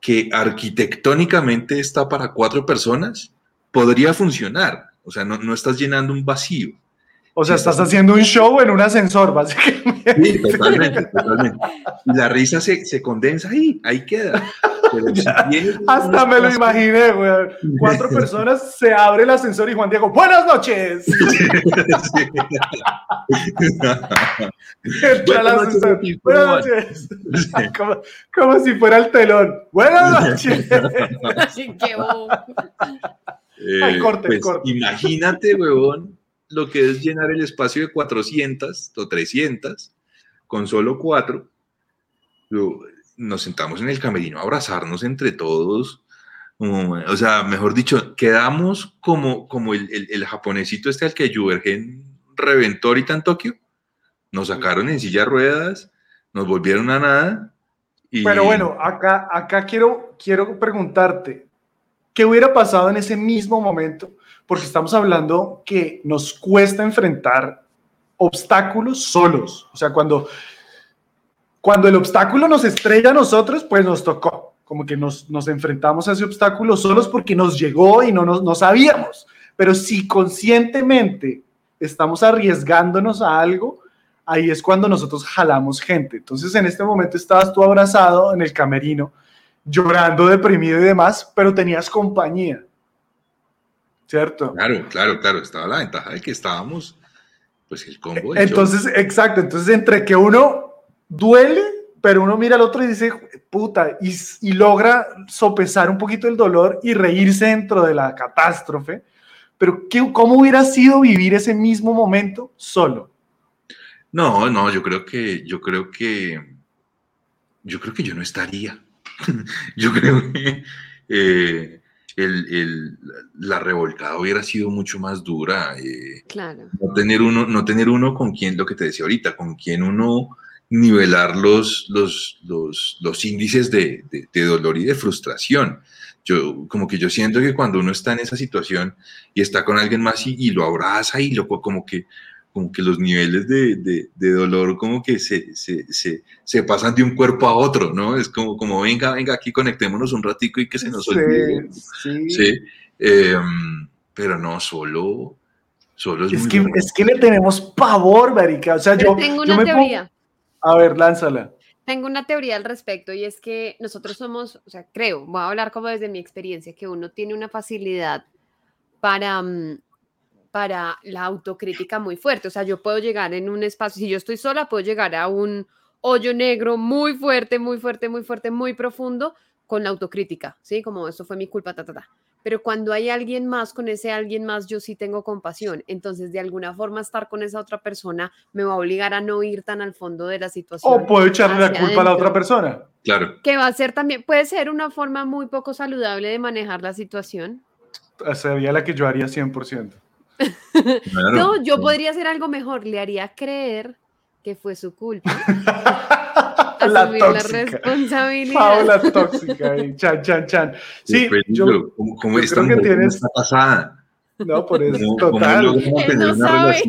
Speaker 7: que arquitectónicamente está para cuatro personas, podría funcionar. O sea, no, no estás llenando un vacío.
Speaker 1: O sea,
Speaker 7: sí,
Speaker 1: estás
Speaker 7: sí.
Speaker 1: haciendo un show en un ascensor, básicamente.
Speaker 7: Sí, totalmente, totalmente. Y la risa se, se condensa ahí, ahí queda. Pero si tienes un
Speaker 1: Hasta me lo imaginé, güey. Cuatro personas, se abre el ascensor y Juan Diego, buenas noches. Entra al
Speaker 7: Buenas noches,
Speaker 1: ascensor, buenas noches. Como, como si fuera el telón. Buenas noches.
Speaker 2: Qué bobo.
Speaker 7: Eh,
Speaker 1: Ay, corte,
Speaker 7: pues,
Speaker 1: corte.
Speaker 7: Imagínate, huevón, lo que es llenar el espacio de 400 o 300 con solo cuatro. Nos sentamos en el camerino a abrazarnos entre todos. como, o sea, mejor dicho, quedamos como, como el, el, japonesito este al que Yubergen reventó ahorita en Tokio. Nos sacaron en silla ruedas, nos volvieron a nada.
Speaker 1: Pero bueno, acá, acá quiero, quiero preguntarte, ¿qué hubiera pasado en ese mismo momento? Porque estamos hablando que nos cuesta enfrentar obstáculos solos. O sea, cuando, cuando el obstáculo nos estrella a nosotros, pues nos tocó. Como que nos, nos enfrentamos a ese obstáculo solos porque nos llegó y no, nos, no sabíamos. Pero si conscientemente estamos arriesgándonos a algo, ahí es cuando nosotros jalamos gente. Entonces en este momento estabas tú abrazado en el camerino, llorando, deprimido y demás, pero tenías compañía. ¿Cierto?
Speaker 7: Claro, claro, claro. Estaba la ventaja de que estábamos, pues el combo.
Speaker 1: Entonces, exacto. Entonces, entre que uno duele, pero uno mira al otro y dice, puta, y, y logra sopesar un poquito el dolor y reírse dentro de la catástrofe. Pero, ¿qué, ¿cómo hubiera sido vivir ese mismo momento solo?
Speaker 7: No, no, yo creo que, yo creo que, yo creo que yo no estaría. yo creo que eh, el, el- la revolcada hubiera sido mucho más dura. eh,
Speaker 2: Claro.
Speaker 7: no tener uno, no tener uno con quien, lo que te decía ahorita, con quien uno nivelar los, los, los, los índices de, de- de dolor y de frustración. Yo, como que yo siento que cuando uno está en esa situación y está con alguien más y, y lo abraza y lo como que, como que los niveles de, de- de dolor como que se, se, se, se pasan de un cuerpo a otro, ¿no? Es como, como venga, venga, aquí conectémonos un ratico y que se nos olvide.
Speaker 1: sí.
Speaker 7: Sí, em, pero no, solo, solo es,
Speaker 1: Es
Speaker 7: muy
Speaker 1: que, es que le tenemos pavor, marica. O sea,
Speaker 2: Pero
Speaker 1: yo,
Speaker 2: tengo
Speaker 1: yo
Speaker 2: una
Speaker 1: me pongo-
Speaker 2: teoría.
Speaker 1: A ver, lánzala.
Speaker 2: Tengo una teoría al respecto y es que nosotros somos, o sea, creo, voy a hablar como desde mi experiencia, que uno tiene una facilidad para, mm, para la autocrítica muy fuerte. O sea, yo puedo llegar en un espacio, si yo estoy sola, puedo llegar a un hoyo negro muy fuerte, muy fuerte, muy fuerte, muy profundo con la autocrítica, ¿sí? Como esto fue mi culpa, ta, ta, ta. Pero cuando hay alguien más, con ese alguien más, yo sí tengo compasión. Entonces, de alguna forma, estar con esa otra persona me va a obligar a no ir tan al fondo de la situación.
Speaker 1: O puedo echarle la culpa a la otra
Speaker 2: adentro.
Speaker 1: persona.
Speaker 7: Claro.
Speaker 2: Que va a ser también, puede ser una forma muy poco saludable de manejar la situación.
Speaker 1: Sería la que yo haría 100%.
Speaker 7: Claro.
Speaker 2: No, yo
Speaker 7: Sí.
Speaker 2: podría hacer algo mejor, le haría creer que fue su culpa.
Speaker 1: la
Speaker 2: asumir la
Speaker 1: tóxica.
Speaker 2: responsabilidad.
Speaker 1: Paola tóxica. ahí, chan, chan, chan. Sí,
Speaker 7: Qué
Speaker 1: yo.
Speaker 7: ¿Cómo, cómo
Speaker 1: yo
Speaker 7: esta
Speaker 1: creo que
Speaker 7: no
Speaker 1: tienes-
Speaker 7: está casada?
Speaker 1: no, por eso,
Speaker 7: ¿Cómo- cómo
Speaker 1: total.
Speaker 7: mantener
Speaker 2: no sabe.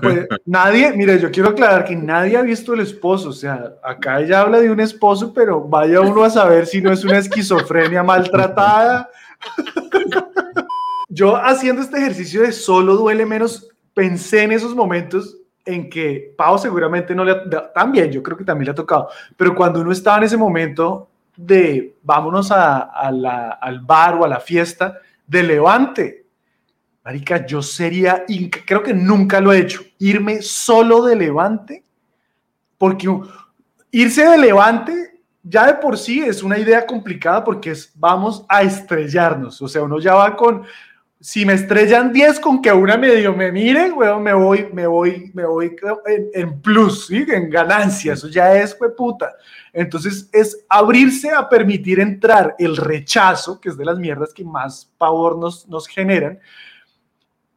Speaker 1: Pues, nadie, mire, yo quiero aclarar que nadie ha visto el esposo. O sea, acá ella habla de un esposo, pero vaya uno a saber si no es una esquizofrenia maltratada. Yo haciendo este ejercicio de solo duele menos, pensé en esos momentos en que Pau seguramente no le ha, también, yo creo que también le ha tocado, pero cuando uno estaba en ese momento de vámonos a, la- al bar o a la fiesta, de levante. Marica, yo sería, creo que nunca lo he hecho, irme solo de levante, porque irse de levante ya de por sí es una idea complicada porque es vamos a estrellarnos, o sea, uno ya va con, si me estrellan 10 con que una medio me mire, weón, me voy, me voy, me voy en, plus, ¿sí? en ganancia, eso ya es, fue puta. Entonces es abrirse a permitir entrar el rechazo, que es de las mierdas que más pavor nos, nos generan,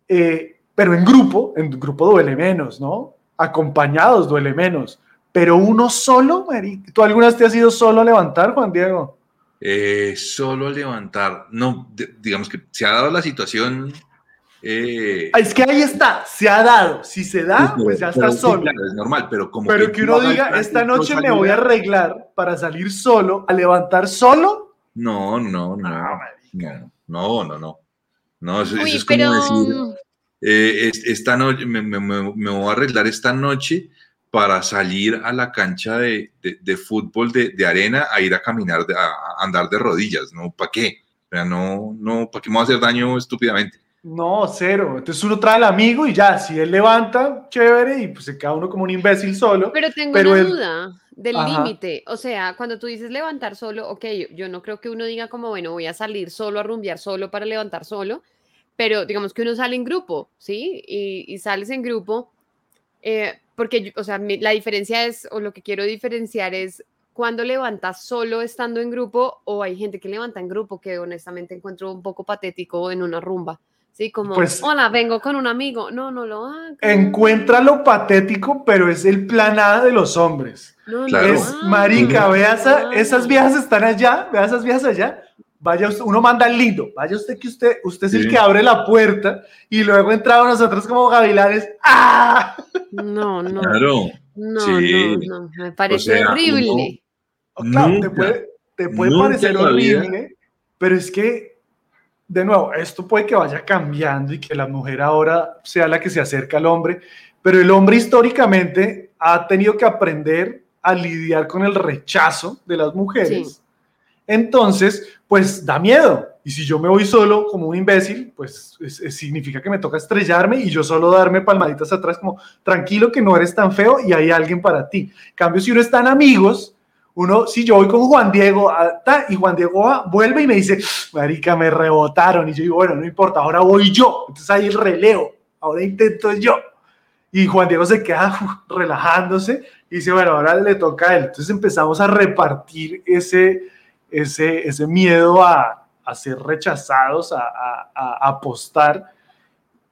Speaker 1: eh, pero en grupo, en grupo duele menos, ¿no? Acompañados duele menos, pero uno solo, marica. ¿tú alguna vez te has ido solo a levantar, Juan Diego?
Speaker 7: Eh, solo levantar, no, de- digamos que se ha dado la situación. eh,
Speaker 1: Ah, Es que ahí está, se ha dado, si se da, pues ya
Speaker 7: pero
Speaker 1: está solo.
Speaker 7: claro, es normal, pero como
Speaker 1: Pero que uno
Speaker 7: haga el
Speaker 1: diga,
Speaker 7: plan,
Speaker 1: esta noche me voy a arreglar para salir solo, a levantar solo.
Speaker 7: No, no, no.
Speaker 1: Ah,
Speaker 7: No, no, no, no. No, eso, eso
Speaker 2: Uy,
Speaker 7: es como
Speaker 2: pero
Speaker 7: decir,
Speaker 2: mm,
Speaker 7: eh, es- esta noche me- me- me voy a arreglar esta noche para salir a la cancha de, de- de fútbol de, de arena a ir a caminar, de- a, andar de rodillas, ¿no? ¿Para qué? O sea, no, no, ¿para qué me voy a hacer daño estúpidamente?
Speaker 1: No, cero. Entonces uno trae al amigo y ya, si él levanta, chévere, y pues se queda uno como un imbécil solo.
Speaker 2: pero tengo
Speaker 1: pero
Speaker 2: una duda del límite. O sea, cuando tú dices levantar solo, ok, yo, yo no creo que uno diga como, bueno, voy a salir solo a rumbear solo para levantar solo, pero digamos que uno sale en grupo, ¿sí? Y, y sales en grupo, eh, porque, yo- o sea, la diferencia es, o lo que quiero diferenciar es cuando levantas solo estando en grupo o hay gente que levanta en grupo que honestamente encuentro un poco patético en una rumba. Sí, como,
Speaker 1: Pues-
Speaker 2: hola, vengo con un amigo. No, no lo hagas.
Speaker 1: Encuentra lo patético, pero es el plan A de los hombres.
Speaker 2: No, no
Speaker 7: Claro.
Speaker 1: Es, marica,
Speaker 2: no
Speaker 1: vea
Speaker 2: lo
Speaker 1: esa- esas viejas están allá, vea esas viejas allá. Vaya usted, uno manda el lindo, vaya usted que usted, usted es el
Speaker 7: Sí.
Speaker 1: que abre la puerta y luego entramos nosotros como gavilanes. ¡Ah!
Speaker 2: No, no,
Speaker 7: Claro.
Speaker 2: no,
Speaker 7: Sí.
Speaker 2: no, no, me parece
Speaker 7: sea,
Speaker 2: horrible.
Speaker 1: Claro, te
Speaker 7: Nunca,
Speaker 1: puede, te puede parecer horrible, pero es que de nuevo, esto puede que vaya cambiando y que la mujer ahora sea la que se acerca al hombre, pero el hombre históricamente ha tenido que aprender a lidiar con el rechazo de las mujeres.
Speaker 2: Sí.
Speaker 1: Entonces, pues da miedo. Y si yo me voy solo como un imbécil, pues es- es- significa que me toca estrellarme y yo solo darme palmaditas atrás como tranquilo que no eres tan feo y hay alguien para ti. Cambio, si uno está en amigos, uno, si yo voy con Juan Diego a- y Juan Diego vuelve y me dice, marica, me rebotaron. Y yo digo, bueno, no importa, ahora voy yo. Entonces ahí el relevo, ahora intento yo. Y Juan Diego se queda relajándose y dice, bueno, ahora le toca a él. Entonces empezamos a repartir ese, ese, ese miedo a, a ser rechazados, a, a- a apostar.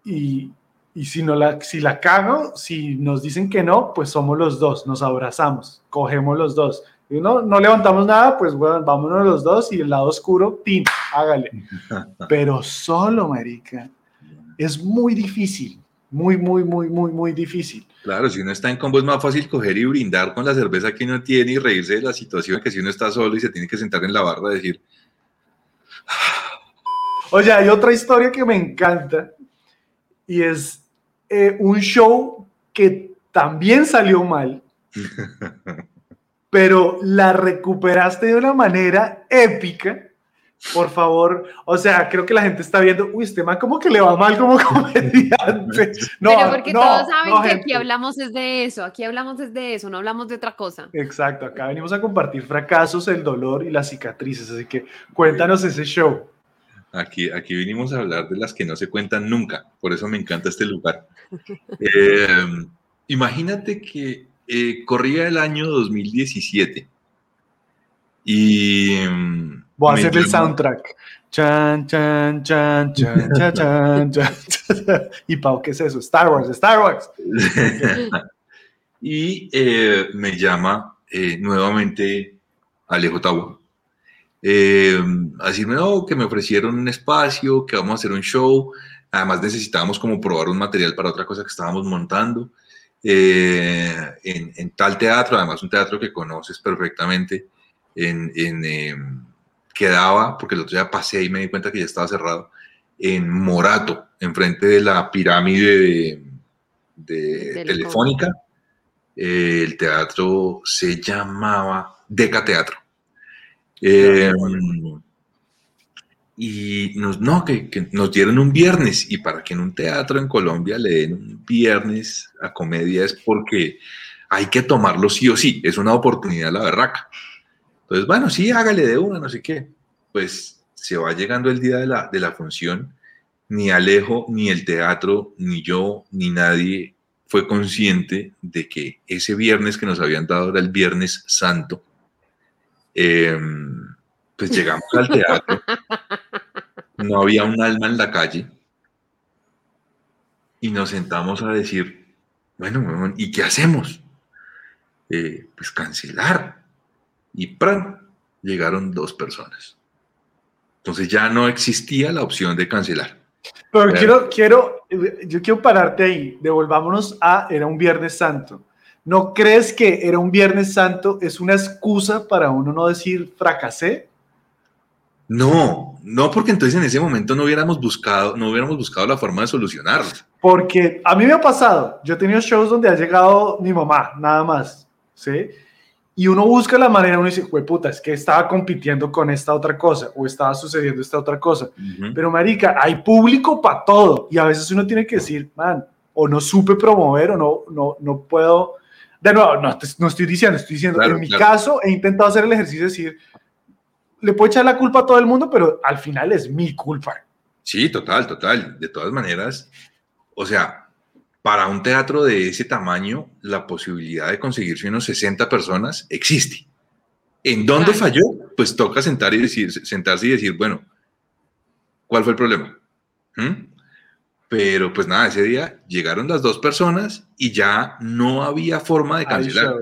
Speaker 1: Y, y si, no la, si la cago, si nos dicen que no, pues somos los dos, nos abrazamos, cogemos los dos. Y no, no levantamos nada, pues bueno, vámonos los dos y el lado oscuro, ¡tin! Hágale. Pero solo, marica, es muy difícil, muy, muy, muy, muy, muy difícil.
Speaker 7: Claro, si uno está en combo es más fácil coger y brindar con la cerveza que uno tiene y reírse de la situación que si uno está solo y se tiene que sentar en la barra y decir,
Speaker 1: Oye, hay otra historia que me encanta y es eh, un show que también salió mal, pero la recuperaste de una manera épica. Por favor, o sea, creo que la gente está viendo, uy, este man como que le va mal como comediante. No,
Speaker 2: Pero porque
Speaker 1: no,
Speaker 2: todos saben
Speaker 1: no,
Speaker 2: que
Speaker 1: gente.
Speaker 2: aquí hablamos es de eso, aquí hablamos es de eso, no hablamos de otra cosa.
Speaker 1: Exacto, acá venimos a compartir fracasos, el dolor y las cicatrices, así que cuéntanos ese show.
Speaker 7: Aquí, aquí vinimos a hablar de las que no se cuentan nunca, por eso me encanta este lugar. Eh, imagínate que eh, corría el año 2017 y...
Speaker 1: Voy a hacer el soundtrack. Chan, chan, chan, chan, chan, chan, chan. Y Pau, ¿qué es eso? Star Wars, Star Wars.
Speaker 7: y eh, me llama eh, nuevamente Alejo Tawa. Eh, a decirme no, que me ofrecieron un espacio, que vamos a hacer un show. Además necesitábamos como probar un material para otra cosa que estábamos montando eh, en, en tal teatro, además un teatro que conoces perfectamente, en, en, eh, quedaba, porque el otro día pasé y me di cuenta que ya estaba cerrado, en Morato, enfrente de la pirámide de, de Telefónica. Eh, el teatro se llamaba Deca Teatro. Eh, y nos, no, que, que nos dieron un viernes. Y para que en un teatro en Colombia le den un viernes a comedia es porque hay que tomarlo sí o sí. Es una oportunidad la berraca. Entonces, bueno, sí, hágale de una, no sé qué. Pues se va llegando el día de la, de la función. Ni Alejo, ni el teatro, ni yo, ni nadie fue consciente de que ese viernes que nos habían dado era el Viernes Santo. Eh, pues llegamos al teatro, no había un alma en la calle y nos sentamos a decir, bueno, ¿y qué hacemos? Eh, pues cancelar. Y ¡pran! llegaron dos personas. Entonces ya no existía la opción de cancelar.
Speaker 1: Pero quiero, quiero, yo quiero pararte ahí. Devolvámonos a, era un Viernes Santo. ¿No crees que era un Viernes Santo es una excusa para uno no decir fracasé?
Speaker 7: No, no, porque entonces en ese momento no hubiéramos buscado, no hubiéramos buscado la forma de solucionarlo.
Speaker 1: Porque a mí me ha pasado, yo he tenido shows donde ha llegado mi mamá, nada más, ¿sí? Y uno busca la manera, uno dice, "Jue puta, es que estaba compitiendo con esta otra cosa o estaba sucediendo esta otra cosa.
Speaker 7: Ujú.
Speaker 1: Pero marica, hay público para todo y a veces uno tiene que decir, man, o no supe promover o no, no, no puedo. De nuevo, no, no estoy diciendo, estoy diciendo,
Speaker 7: Claro,
Speaker 1: en mi
Speaker 7: claro.
Speaker 1: caso he intentado hacer el ejercicio de decir, le puedo echar la culpa a todo el mundo, pero al final es mi culpa.
Speaker 7: Sí, total, total. De todas maneras, o sea, para un teatro de ese tamaño, la posibilidad de conseguirse unos 60 personas existe. ¿En dónde
Speaker 2: Claro.
Speaker 7: falló? Pues toca sentar y decir, sentarse y decir, bueno, ¿cuál fue el problema? ¿Mm? Pero pues nada, ese día llegaron las dos personas y ya no había forma de cancelar.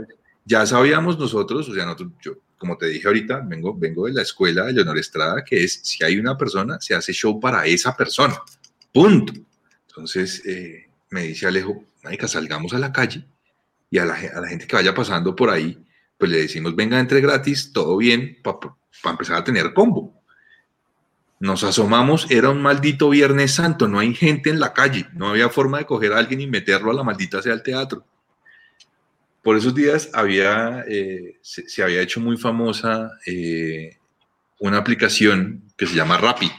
Speaker 7: ya sabíamos nosotros, o sea, nosotros, yo, como te dije ahorita, vengo, vengo de la escuela de Leonor Estrada, que es, si hay una persona, se hace show para esa persona. Punto. Entonces, eh, me dice Alejo, salgamos a la calle y a la, gente que vaya pasando por ahí, pues le decimos, venga, entre gratis, todo bien, para empezar a tener combo. Nos asomamos, era un maldito Viernes Santo, no hay gente en la calle, no había forma de coger a alguien y meterlo a la maldita sea al teatro. Por esos días había, eh, se, se había hecho muy famosa eh, una aplicación que se llama Rappi,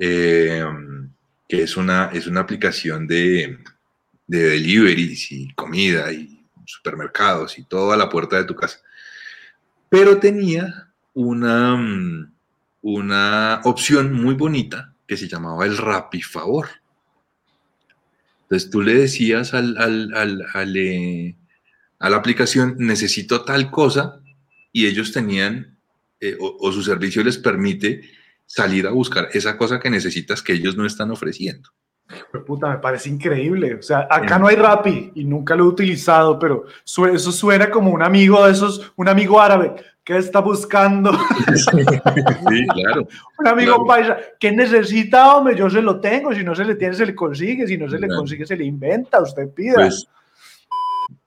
Speaker 7: eh, que es una, es una aplicación de, de deliveries y comida y supermercados y todo a la puerta de tu casa. Pero tenía una, mm, una opción muy bonita que se llamaba el Rappi Favor. Entonces tú le decías al, al- al- al, eh, a la aplicación, necesito tal cosa, y ellos tenían, eh, o su servicio les permite salir a buscar esa cosa que necesitas que ellos no están ofreciendo.
Speaker 1: Puta, me parece increíble. O sea, acá no hay Rappi y nunca lo he utilizado, pero su- eso suena como un amigo de esos, un amigo árabe que está buscando,
Speaker 7: Sí, claro.
Speaker 1: un amigo
Speaker 7: Claro.
Speaker 1: paisa que necesita, hombre, yo se lo tengo, si no se le tiene, se le consigue, si no se le
Speaker 7: Claro.
Speaker 1: consigue, se le inventa, usted pida.
Speaker 7: Pues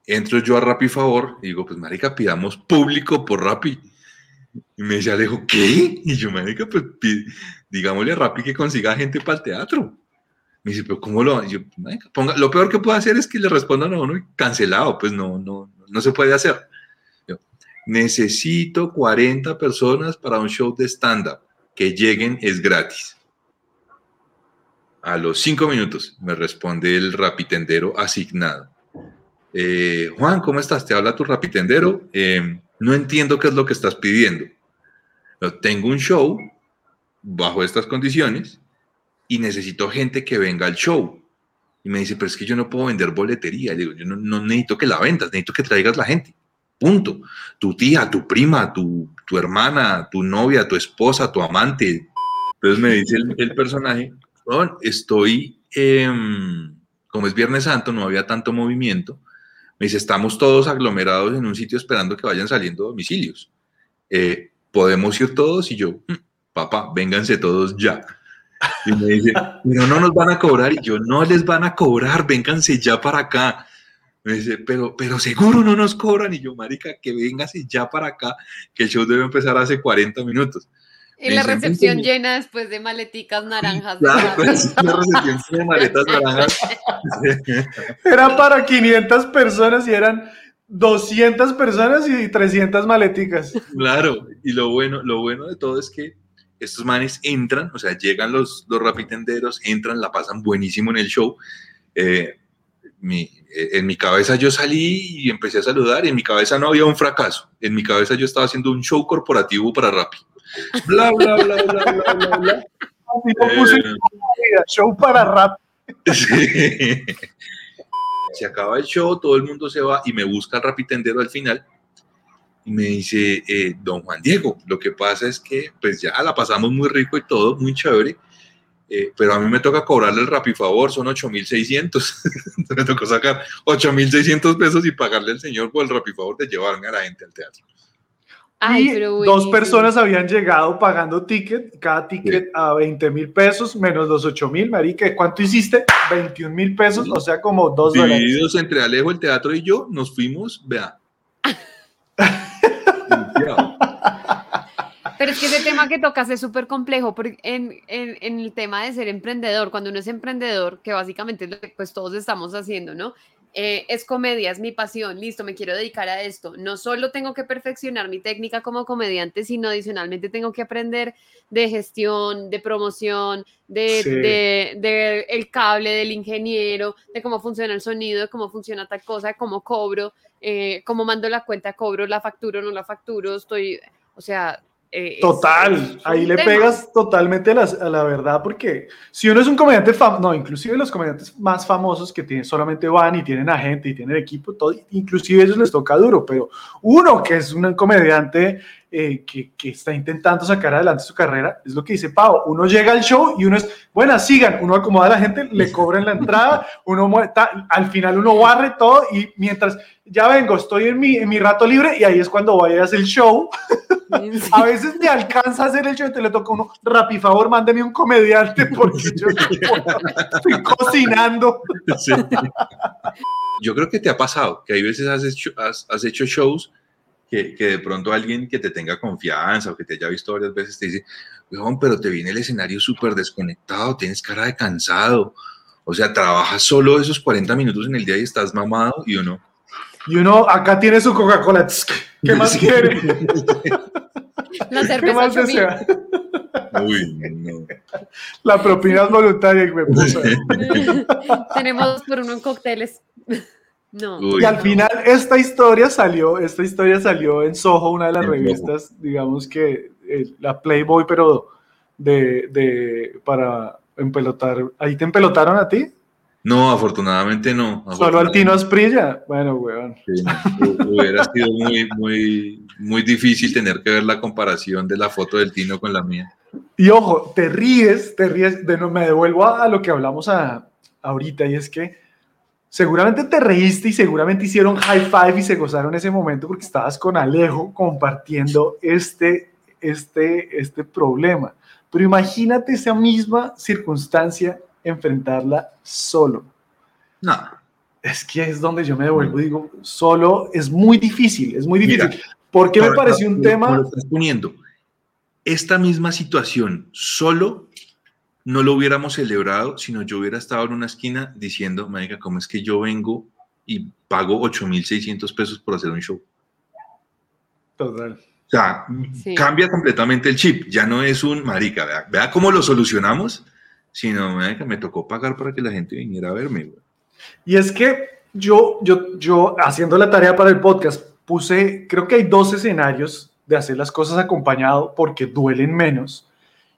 Speaker 7: entro yo a Rappi Favor y digo, pues marica, pidamos público por Rappi. Y me dice Alejo, ¿qué? Y yo, marica, pues pi- digámosle a Rappi que consiga gente para el teatro. Me dice, pero ¿cómo lo? yo, marica, ponga, lo peor que puedo hacer es que le respondan a uno y cancelado, pues no, no, no se puede hacer. Yo, necesito 40 personas para un show de stand-up. Que lleguen es gratis. A los cinco minutos me responde el rapitendero asignado. Eh, Juan, ¿cómo estás? Te habla tu rapitendero. Eh, no entiendo qué es lo que estás pidiendo. Tengo un show bajo estas condiciones y necesito gente que venga al show. Y me dice, pero es que yo no puedo vender boletería. Le digo, yo no, necesito que la vendas, necesito que traigas la gente. Punto. Tu tía, tu prima, tu, tu hermana, tu novia, tu esposa, tu amante. Entonces me dice el, personaje, "Juan, estoy, em, como es Viernes Santo, no había tanto movimiento. Me dice, estamos todos aglomerados en un sitio esperando que vayan saliendo domicilios. Eh, ¿Podemos ir todos? Y yo, "Mm, papá, vénganse todos ya. Y me dice, pero no nos van a cobrar. Y yo, no les van a cobrar, vénganse ya para acá. Me dice, pero, pero seguro no nos cobran. Y yo, marica, que véngase ya para acá, que el show debe empezar hace 40 minutos.
Speaker 2: Y la recepción llena después de maleticas naranjas.
Speaker 7: Claro, pues, una recepción de maletas naranjas.
Speaker 1: Era para 500 personas y eran 200 personas y 300 maleticas.
Speaker 7: Claro, y lo bueno, lo bueno de todo es que estos manes entran, o sea, llegan los, los rapitenderos, entran, la pasan buenísimo en el show. Eh, mi- eh, en mi cabeza yo salí y empecé a saludar y en mi cabeza no había un fracaso. En mi cabeza yo estaba haciendo un show corporativo para Rappi. Bla, bla, bla, bla, bla, bla, bla.
Speaker 1: Tipo, puse
Speaker 7: Eh,
Speaker 1: show para rap.
Speaker 7: Sí. Se acaba el show, todo el mundo se va y me busca el rapitendero al final y me dice, eh, don Juan Diego, lo que pasa es que pues ya la pasamos muy rico y todo, muy chévere, eh, pero a mí me toca cobrarle el rapifavor, son 8,600. me tocó sacar 8,600 pesos y pagarle al señor por el rapifavor de llevarme a la gente al teatro.
Speaker 2: Ay,
Speaker 1: y
Speaker 2: pero
Speaker 1: dos personas habían llegado pagando ticket, cada ticket a 20 mil pesos, menos los 8 mil, marica. ¿Cuánto hiciste? 21 mil pesos, o sea, como dos dólares.
Speaker 7: Divididos entre Alejo, el teatro y yo, nos fuimos, vea.
Speaker 2: Pero es que ese tema que tocas es súper complejo porque en, en- en el tema de ser emprendedor, cuando uno es emprendedor, que básicamente es lo que pues todos estamos haciendo, ¿no? Eh, es comedia, es mi pasión, listo, me quiero dedicar a esto. No solo tengo que perfeccionar mi técnica como comediante, sino adicionalmente tengo que aprender de gestión, de promoción, de,
Speaker 1: Sí.
Speaker 2: de- de el cable, del ingeniero, de cómo funciona el sonido, de cómo funciona tal cosa, de cómo cobro, eh, cómo mando la cuenta, cobro, la facturo, no la facturo, estoy, o sea... eh,
Speaker 1: Total,
Speaker 2: es
Speaker 1: ahí le
Speaker 2: tema.
Speaker 1: pegas totalmente a, las- a la verdad, porque si uno es un comediante famoso, no, inclusive los comediantes más famosos que tienen, solamente van y tienen agente y tienen equipo, todo, inclusive a ellos les toca duro, pero uno que es un comediante eh, que, que está intentando sacar adelante su carrera, es lo que dice Pau, uno llega al show y uno es, bueno, sigan, uno acomoda a la gente, le cobran la entrada, uno mue- ta- al final uno barre todo y mientras ya vengo, estoy en mi, en mi rato libre y ahí es cuando vayas el show. A veces me alcanza a hacer el show y te le toca a uno, rapi, favor, mándeme un comediante porque yo estoy cocinando.
Speaker 7: Sí. Yo creo que te ha pasado, que hay veces has hecho, has, has hecho shows que, que de pronto alguien que te tenga confianza o que te haya visto varias veces te dice, weón, pero te viene el escenario súper desconectado, tienes cara de cansado, o sea, trabajas solo esos 40 minutos en el día y estás mamado y uno,
Speaker 1: Y uno acá tiene su Coca-Cola. ¿Qué más
Speaker 7: Sí.
Speaker 1: quiere?
Speaker 2: La
Speaker 1: ¿Qué más
Speaker 2: 8000.
Speaker 1: desea?
Speaker 7: uy, no.
Speaker 1: La propina es voluntaria. hijo de puta.
Speaker 2: Tenemos por uno en cócteles. No.
Speaker 7: Uy,
Speaker 1: Y al
Speaker 7: no.
Speaker 1: final esta historia salió, esta historia salió en Soho, una de las
Speaker 7: En Soho.
Speaker 1: revistas, digamos que eh, la Playboy, pero de, de para empelotar. ¿Ahí te empelotaron a ti?
Speaker 7: No, afortunadamente no.
Speaker 1: Solo al Tino Asprilla. Bueno, weón.
Speaker 7: Sí, Hubiera sido muy, muy, muy difícil tener que ver la comparación de la foto del Tino con la mía.
Speaker 1: Y ojo, te ríes, te ríes, de no, me devuelvo a, a lo que hablamos a- ahorita y es que seguramente te reíste y seguramente hicieron high five y se gozaron ese momento porque estabas con Alejo compartiendo este, este, este problema. Pero imagínate esa misma circunstancia enfrentarla solo.
Speaker 7: No,
Speaker 1: Es que es donde yo me devuelvo y digo, solo es muy difícil, es muy difícil.
Speaker 7: Mira,
Speaker 1: ¿Por qué me pareció un tema?
Speaker 7: lo estás poniendo. Esta misma situación solo no lo hubiéramos celebrado, sino yo hubiera estado en una esquina diciendo, marica, ¿cómo es que yo vengo y pago 8.600 pesos por hacer un show?
Speaker 1: Total.
Speaker 7: O sea,
Speaker 2: Sí.
Speaker 7: cambia completamente el chip. Ya no es un marica, vea, vea cómo lo solucionamos, sino marica, me tocó pagar para que la gente viniera a verme. güey.
Speaker 1: Y es que yo, yo, yo, haciendo la tarea para el podcast, puse, creo que hay dos escenarios de hacer las cosas acompañado porque duelen menos.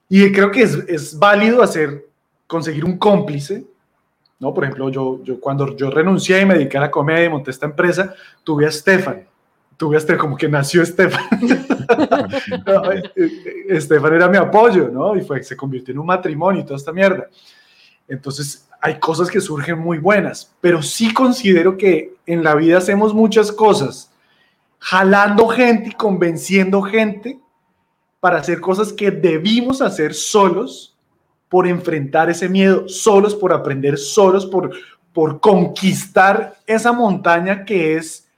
Speaker 1: Y creo que es, es válido hacer, conseguir un cómplice, ¿no? Por ejemplo, yo, yo cuando yo renuncié y me dediqué a la comedia y monté esta empresa, tuve a Stefan. Tuve a Stefan, como que nació Stefan. No, eh, eh, Estefan era mi apoyo, ¿no? Y fue, se convirtió en un matrimonio y toda esta mierda. Entonces, hay cosas que surgen muy buenas, pero sí considero que en la vida hacemos muchas cosas jalando gente y convenciendo gente para hacer cosas que debimos hacer solos por enfrentar ese miedo, solos por aprender, solos por, por conquistar esa montaña que es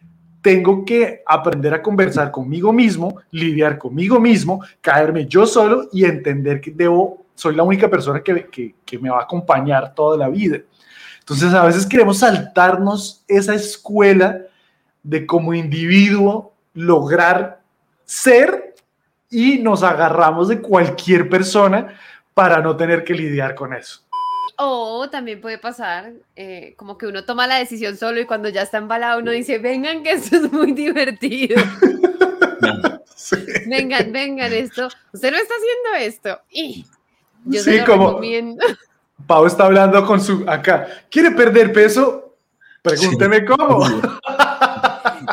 Speaker 1: tengo que aprender a conversar conmigo mismo, lidiar conmigo mismo, caerme yo solo y entender que debo, soy la única persona que, que, que me va a acompañar toda la vida. Entonces a veces queremos saltarnos esa escuela de como individuo lograr ser y nos agarramos de cualquier persona para no tener que lidiar con eso.
Speaker 2: O también puede pasar eh, como que uno toma la decisión solo y cuando ya está embalado uno dice, vengan que esto es muy divertido. vengan, vengan esto. Usted no está haciendo esto. Y yo
Speaker 1: Sí,
Speaker 2: se lo
Speaker 1: como-
Speaker 2: recomiendo.
Speaker 1: Pau está hablando con su acá. ¿Quiere perder peso? Pregúnteme cómo.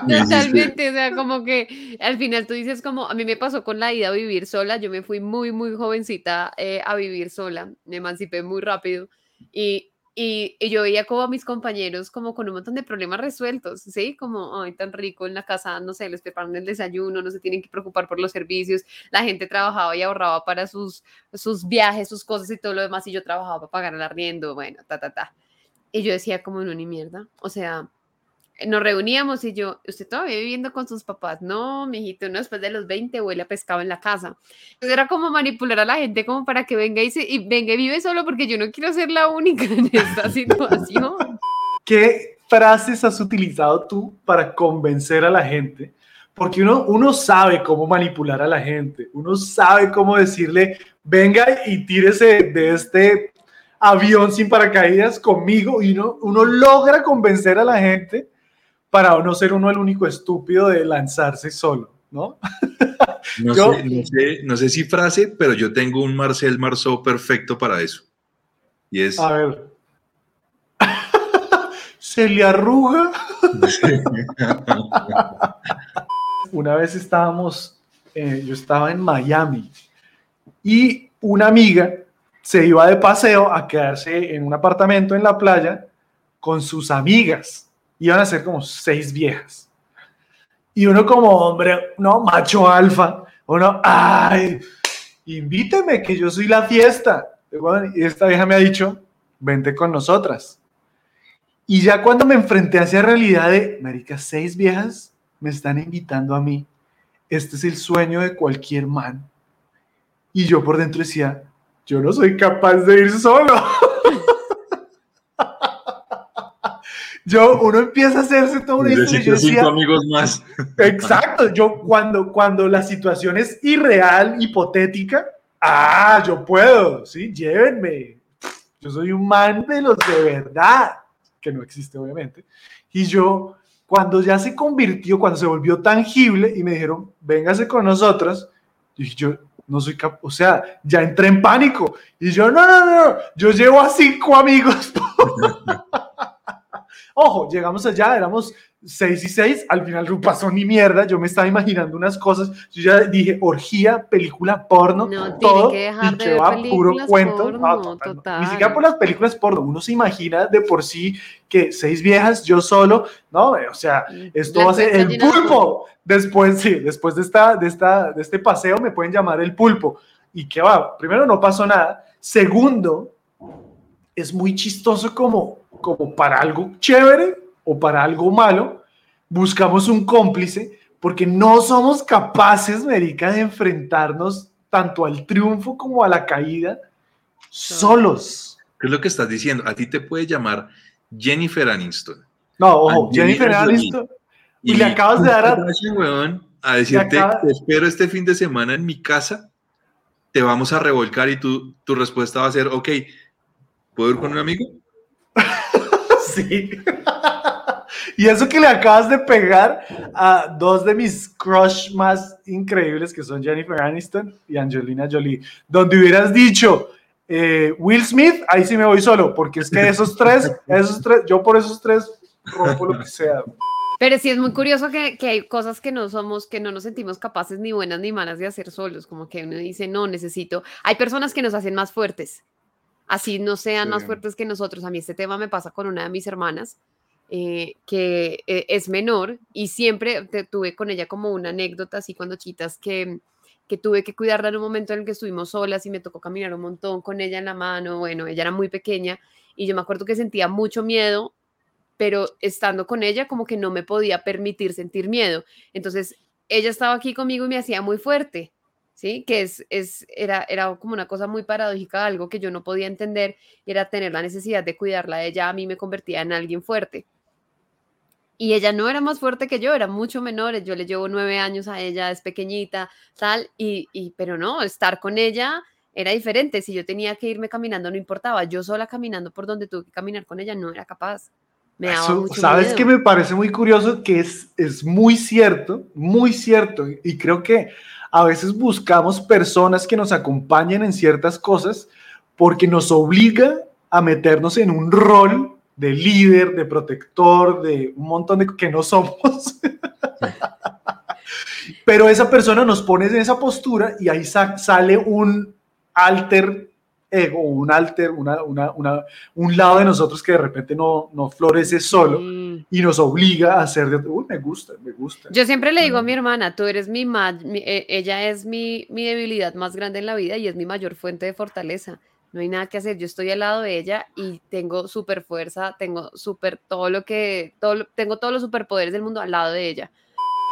Speaker 2: Totalmente, o sea, como que al final tú dices como, a mí me pasó con la ida a vivir sola, yo me fui muy, muy jovencita eh, a vivir sola, me emancipé muy rápido y, y, y yo veía como a mis compañeros como con un montón de problemas resueltos, ¿sí? Como, ay, tan rico en la casa, no sé, les preparan el desayuno, no se tienen que preocupar por los servicios, la gente trabajaba y ahorraba para sus, sus viajes, sus cosas y todo lo demás y yo trabajaba para pagar el arriendo, bueno, ta, ta, ta. Y yo decía como, no, ni mierda, o sea nos reuníamos y yo, ¿usted todavía viviendo con sus papás? No, mijito, no, después de los 20 huele a pescado en la casa. Entonces era como manipular a la gente como para que venga y, se, y venga y vive solo porque yo no quiero ser la única en esta situación.
Speaker 1: ¿Qué frases has utilizado tú para convencer a la gente? Porque uno, uno sabe cómo manipular a la gente, uno sabe cómo decirle, venga y tírese de este avión sin paracaídas conmigo y uno, uno logra convencer a la gente para no ser uno el único estúpido de lanzarse solo, ¿no?
Speaker 7: No,
Speaker 1: Yo-
Speaker 7: sé, no, sé, no sé si frase, pero yo tengo un Marcel Marceau perfecto para eso. Y es,
Speaker 1: A ver. Se le arruga. Una vez estábamos, eh, yo estaba en Miami y una amiga se iba de paseo a quedarse en un apartamento en la playa con sus amigas. Iban a ser como seis viejas. Y uno como hombre, no, macho alfa, uno, ay, invíteme que yo soy la fiesta. Y y esta vieja me ha dicho, vente con nosotras. Y ya cuando me enfrenté a esa realidad de, marica, seis viejas me están invitando a mí. este es el sueño de cualquier man. Y yo por dentro decía, yo no soy capaz de ir solo. yo, uno empieza a hacerse todo una historia. Yo decía,
Speaker 7: amigos más.
Speaker 1: Exacto, yo cuando, cuando la situación es irreal, hipotética, ah, yo puedo, sí, llévenme. Yo soy un man de los de verdad, que no existe obviamente. Y yo, cuando ya se convirtió, cuando se volvió tangible y me dijeron, véngase con nosotros, dije yo, no soy capaz, o sea, ya entré en pánico. Y yo, no, no, no, yo llevo a cinco amigos. Ojo, llegamos allá, éramos seis y seis, al final no pasó ni mierda, yo me estaba imaginando unas cosas, yo ya dije, orgía, película porno,
Speaker 2: No, tiene
Speaker 1: todo,
Speaker 2: que dejar
Speaker 1: y
Speaker 2: de
Speaker 1: que
Speaker 2: ver
Speaker 1: va puro cuento.
Speaker 2: porno,
Speaker 1: No, total,
Speaker 2: total.
Speaker 1: Ni siquiera por las películas porno, uno se imagina de por sí que seis viejas, yo solo, no, o sea, esto
Speaker 2: La
Speaker 1: va a ser el pulpo. Después, sí, después de, esta, de, esta, de este paseo me pueden llamar el pulpo. ¿Y qué va? Primero, no pasó nada. Segundo, es muy chistoso como, como para algo chévere o para algo malo, buscamos un cómplice porque no somos capaces, Merica, de enfrentarnos tanto al triunfo como a la caída solos.
Speaker 7: ¿Qué es lo que estás diciendo? A ti te puede llamar Jennifer Aniston.
Speaker 1: No, ojo, Jennifer
Speaker 7: Jolie.
Speaker 1: Aniston. Y le acabas de dar a-
Speaker 7: weón, a decirte,
Speaker 1: acaba-
Speaker 7: te espero este fin de semana en mi casa, te vamos a revolcar y tu, tu respuesta va a ser, ok, ¿puedo ir con un amigo?
Speaker 1: Sí. y eso que le acabas de pegar a dos de mis crush más increíbles, que son Jennifer Aniston y Angelina Jolie, donde hubieras dicho eh, Will Smith, ahí sí me voy solo, porque es que esos tres, esos tres, yo por esos tres rompo lo que sea.
Speaker 2: Pero sí es muy curioso que, que hay cosas que no somos, que no nos sentimos capaces ni buenas ni malas de hacer solos, como que uno dice, no, necesito. Hay personas que nos hacen más fuertes, así no sean más fuertes que nosotros. A mí este tema me pasa con una de mis hermanas, eh, que eh, es menor y siempre te- tuve con ella como una anécdota, así cuando chitas, que, que tuve que cuidarla en un momento en el que estuvimos solas y me tocó caminar un montón con ella en la mano. Bueno, ella era muy pequeña y yo me acuerdo que sentía mucho miedo pero estando con ella como que no me podía permitir sentir miedo. Entonces, ella estaba aquí conmigo y me hacía muy fuerte, ¿sí? Que es, es, era, era como una cosa muy paradójica, algo que yo no podía entender, era tener la necesidad de cuidarla de ella, a mí me convertía en alguien fuerte. Y ella no era más fuerte que yo, era mucho menor, yo le llevo nueve años a ella, es pequeñita, tal, y, y pero no, estar con ella era diferente, si yo tenía que irme caminando no importaba, yo sola caminando por donde tuve que caminar con ella no era capaz. Me daba
Speaker 1: Eso,
Speaker 2: mucho
Speaker 1: ¿Sabes qué me parece muy curioso? Que es, es muy cierto, muy cierto, y creo que a veces buscamos personas que nos acompañen en ciertas cosas porque nos obliga a meternos en un rol de líder, de protector, de un montón de que no somos. Pero esa persona nos pone en esa postura y ahí sa- sale un alter ego, un alter, una, una, una, un lado de nosotros que de repente no, no florece solo y nos obliga a hacer de Uy, me gusta, me gusta.
Speaker 2: Yo siempre le digo a mi
Speaker 1: Mm.
Speaker 2: hermana, tú eres mi, ma- mi- eh, ella es mi, mi debilidad más grande en la vida y es mi mayor fuente de fortaleza. No hay nada que hacer, yo estoy al lado de ella y tengo súper fuerza, tengo súper todo lo que, todo, tengo todos los superpoderes del mundo al lado de ella.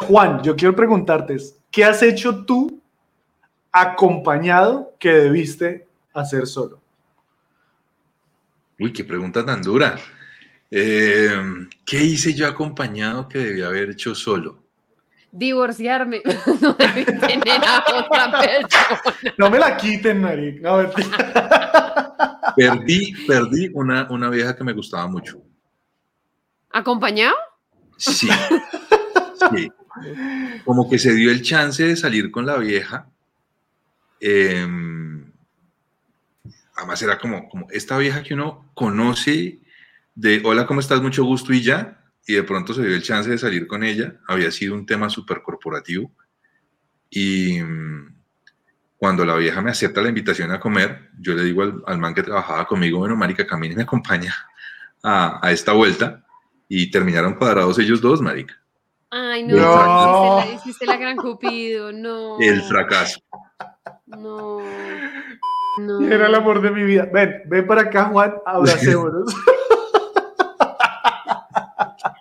Speaker 1: Juan, yo quiero preguntarte, ¿qué has hecho tú acompañado que debiste hacer solo?
Speaker 7: Uy, qué pregunta tan dura. Eh, ¿Qué hice yo acompañado que debía haber hecho solo?
Speaker 2: Divorciarme, no debí tener a otra persona.
Speaker 1: No me la quiten, Mari. No.
Speaker 7: Perdí, perdí una, una vieja que me gustaba mucho.
Speaker 2: ¿Acompañado?
Speaker 7: Sí. Sí. Como que se dio el chance de salir con la vieja. eh, además era como, como esta vieja que uno conoce de hola, ¿cómo estás? Mucho gusto y ya. Y de pronto se dio el chance de salir con ella. Había sido un tema súper corporativo. Y mm, cuando la vieja me acepta la invitación a comer, yo le digo al, al man que trabajaba conmigo, bueno, marica, camine y me acompaña a, a esta vuelta. Y terminaron cuadrados ellos dos, marica.
Speaker 2: Ay, no,
Speaker 1: No.
Speaker 2: Hiciste, la, hiciste la gran Cupido, no.
Speaker 7: El fracaso.
Speaker 2: No. No.
Speaker 1: Era el amor de mi vida. Ven, ven para acá, Juan, abracémonos.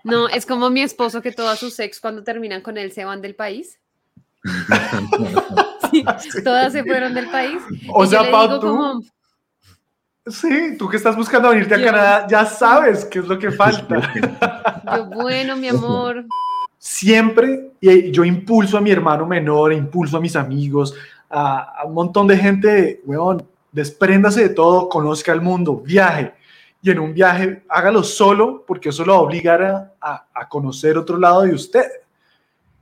Speaker 2: No, es como mi esposo que todos sus ex cuando terminan con él se van del país. Sí, todas se fueron del país.
Speaker 1: O sea, Pau, tú-
Speaker 2: como,
Speaker 1: Sí, tú que estás buscando venirte a Canadá, ya sabes qué es lo que falta.
Speaker 2: yo, bueno, mi amor,
Speaker 1: Siempre, y yo impulso a mi hermano menor, impulso a mis amigos, a, un montón de gente, weón, despréndase de todo, conozca el mundo, viaje. Y en un viaje, hágalo solo, porque eso lo va a obligar a, a- a conocer otro lado de usted.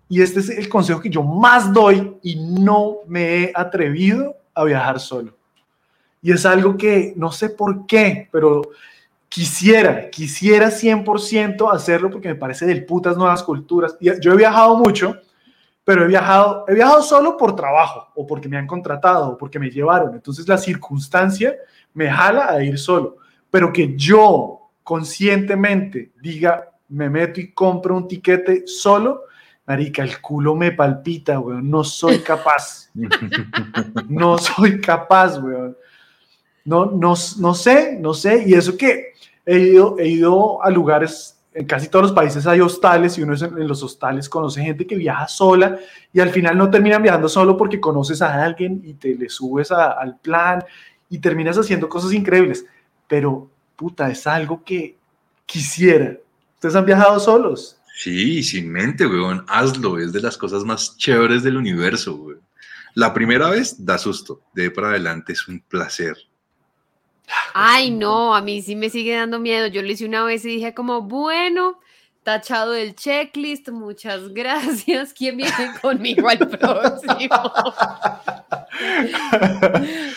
Speaker 1: Y este es el consejo que yo más doy y no me he atrevido a viajar solo. Y es algo que no sé por qué, pero quisiera, quisiera 100% hacerlo porque me parece del putas nuevas culturas. Y Yo he viajado mucho, pero he viajado, he viajado solo por trabajo o porque me han contratado o porque me llevaron. Entonces la circunstancia me jala a ir solo. Pero que yo conscientemente diga, me meto y compro un tiquete solo, marica, el culo me palpita, weón. No soy capaz. No soy capaz, weón. No, no, no sé, no sé. Y eso que he ido, he ido a lugares, en casi todos los países hay hostales y uno es en, los hostales conoce gente que viaja sola y al final no terminan viajando solo porque conoces a alguien y te le subes a- al plan y terminas haciendo cosas increíbles. Pero, puta, es algo que quisiera. ¿Ustedes han viajado solos?
Speaker 7: Sí, sin mente, weón. Hazlo, es de las cosas más chéveres del universo, weón. La primera vez da susto, de ahí para adelante es un placer.
Speaker 2: Ay, no, a mí sí me sigue dando miedo. Yo lo hice una vez y dije como, bueno, tachado del checklist, muchas gracias. ¿Quién viene conmigo al próximo?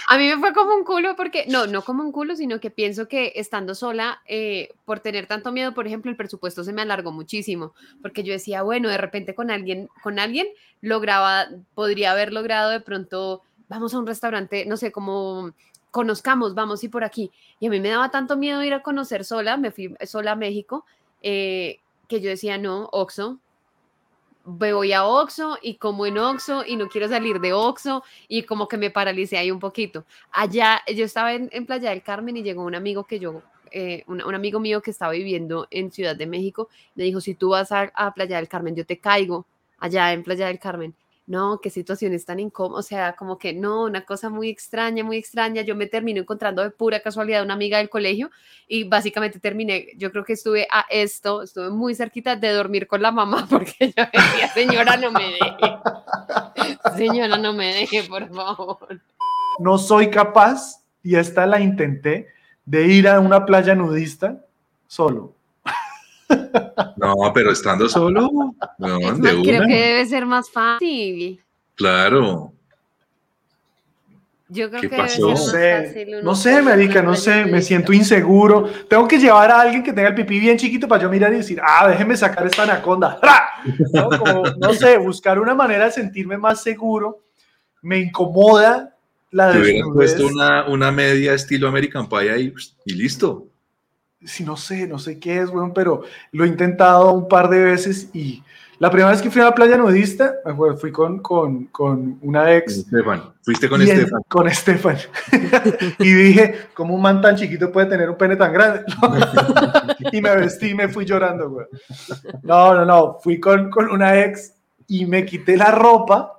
Speaker 2: A mí me fue como un culo porque, no, no como un culo, sino que pienso que estando sola, eh, por tener tanto miedo, por ejemplo, el presupuesto se me alargó muchísimo, porque yo decía, bueno, de repente con alguien, con alguien lograba, podría haber logrado de pronto, vamos a un restaurante, no sé, como conozcamos, vamos y por aquí. Y a mí me daba tanto miedo ir a conocer sola, me fui sola a México, eh, que yo decía, no, Oxo, me voy a Oxo y como en Oxo y no quiero salir de Oxo y como que me paralicé ahí un poquito. Allá yo estaba en, en Playa del Carmen y llegó un amigo que yo, eh, un, un amigo mío que estaba viviendo en Ciudad de México, me dijo, si tú vas a, a Playa del Carmen, yo te caigo allá en Playa del Carmen. No, qué situaciones tan incómodas, o sea, como que no, una cosa muy extraña, muy extraña. Yo me terminé encontrando de pura casualidad una amiga del colegio y básicamente terminé, yo creo que estuve a esto, estuve muy cerquita de dormir con la mamá porque yo decía, señora, no me deje. Señora, no me deje, por favor.
Speaker 1: No soy capaz, y esta la intenté, de ir a una playa nudista solo.
Speaker 7: No, pero estando solo, weón,
Speaker 2: Es
Speaker 7: de
Speaker 2: más, creo que debe ser más fácil.
Speaker 7: Claro.
Speaker 2: Yo creo
Speaker 7: ¿Qué
Speaker 2: que debe
Speaker 7: pasó?
Speaker 2: ser
Speaker 1: No
Speaker 2: más
Speaker 1: sé, no sé, marica, no sé, me siento inseguro. Tengo que llevar a alguien que tenga el pipí bien chiquito para yo mirar y decir, ah, déjeme sacar esta anaconda. ¿No? Como, no sé, buscar una manera de sentirme más seguro. Me incomoda la
Speaker 7: Te
Speaker 1: desnudez.
Speaker 7: puesto una, una media estilo American Pie ahí y listo.
Speaker 1: Sí, no sé, no sé qué es, weón, pero lo he intentado un par de veces y la primera vez que fui a la playa nudista, fui con, con, con una ex.
Speaker 7: Estefan, fuiste con Estefan.
Speaker 1: con Estefan. y dije, ¿cómo un man tan chiquito puede tener un pene tan grande? y me vestí y me fui llorando, güey. No, no, no. Fui con, con una ex y me quité la ropa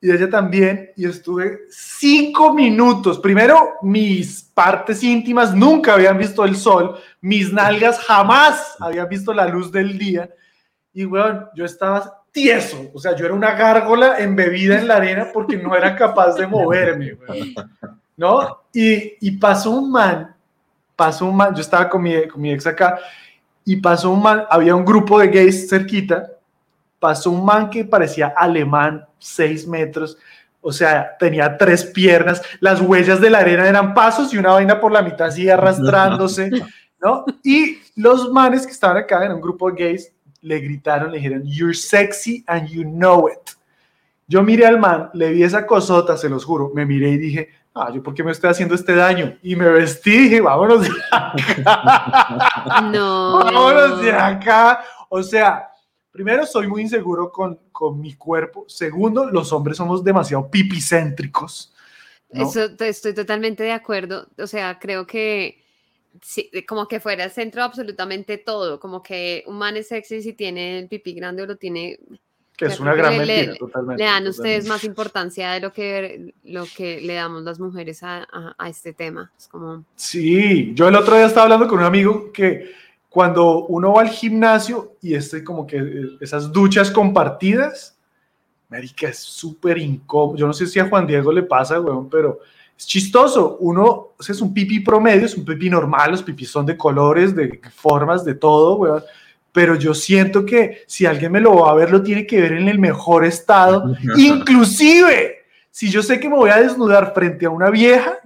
Speaker 1: y ella también y estuve cinco minutos. Primero, mis partes íntimas nunca habían visto el sol, mis nalgas jamás habían visto la luz del día y, weón, yo estaba tieso, o sea, yo era una gárgola embebida en la arena porque no era capaz de moverme. ¿no? Y, y pasó un man, pasó un man, yo estaba con mi, con mi ex acá, y pasó un man, había un grupo de gays cerquita, pasó un man que parecía alemán, seis metros, o sea, tenía tres piernas, las huellas de la arena eran pasos y una vaina por la mitad así arrastrándose, ¿no? Y los manes que estaban acá en un grupo de gays le gritaron, le dijeron, you're sexy and you know it. Yo miré al man, le vi esa cosota, se los juro, me miré y dije, ah, ¿yo por qué me estoy haciendo este daño? Y me vestí y dije, vámonos de acá.
Speaker 2: No.
Speaker 1: vámonos de acá. O sea, primero, soy muy inseguro con, con mi cuerpo. Segundo, los hombres somos demasiado pipicéntricos. ¿no?
Speaker 2: Eso estoy totalmente de acuerdo. O sea, creo que sí, como que fuera el centro de absolutamente todo. Como que un man es sexy si tiene el pipí grande o lo tiene.
Speaker 1: Que es una gran
Speaker 2: le-
Speaker 1: mentira,
Speaker 2: le-
Speaker 1: totalmente.
Speaker 2: Le dan
Speaker 1: totalmente.
Speaker 2: ustedes más importancia de lo que, lo que le damos las mujeres a, a- a este tema. Es como,
Speaker 1: Sí, yo el otro día estaba hablando con un amigo que cuando uno va al gimnasio y este como que esas duchas compartidas, marica, es súper incómodo. Yo no sé si a Juan Diego le pasa, weón, pero es chistoso. Uno, o sea, es un pipí promedio, es un pipí normal, los pipís son de colores, de formas, de todo, weón. Pero yo siento que si alguien me lo va a ver, lo tiene que ver en el mejor estado. Inclusive, si yo sé que me voy a desnudar frente a una vieja,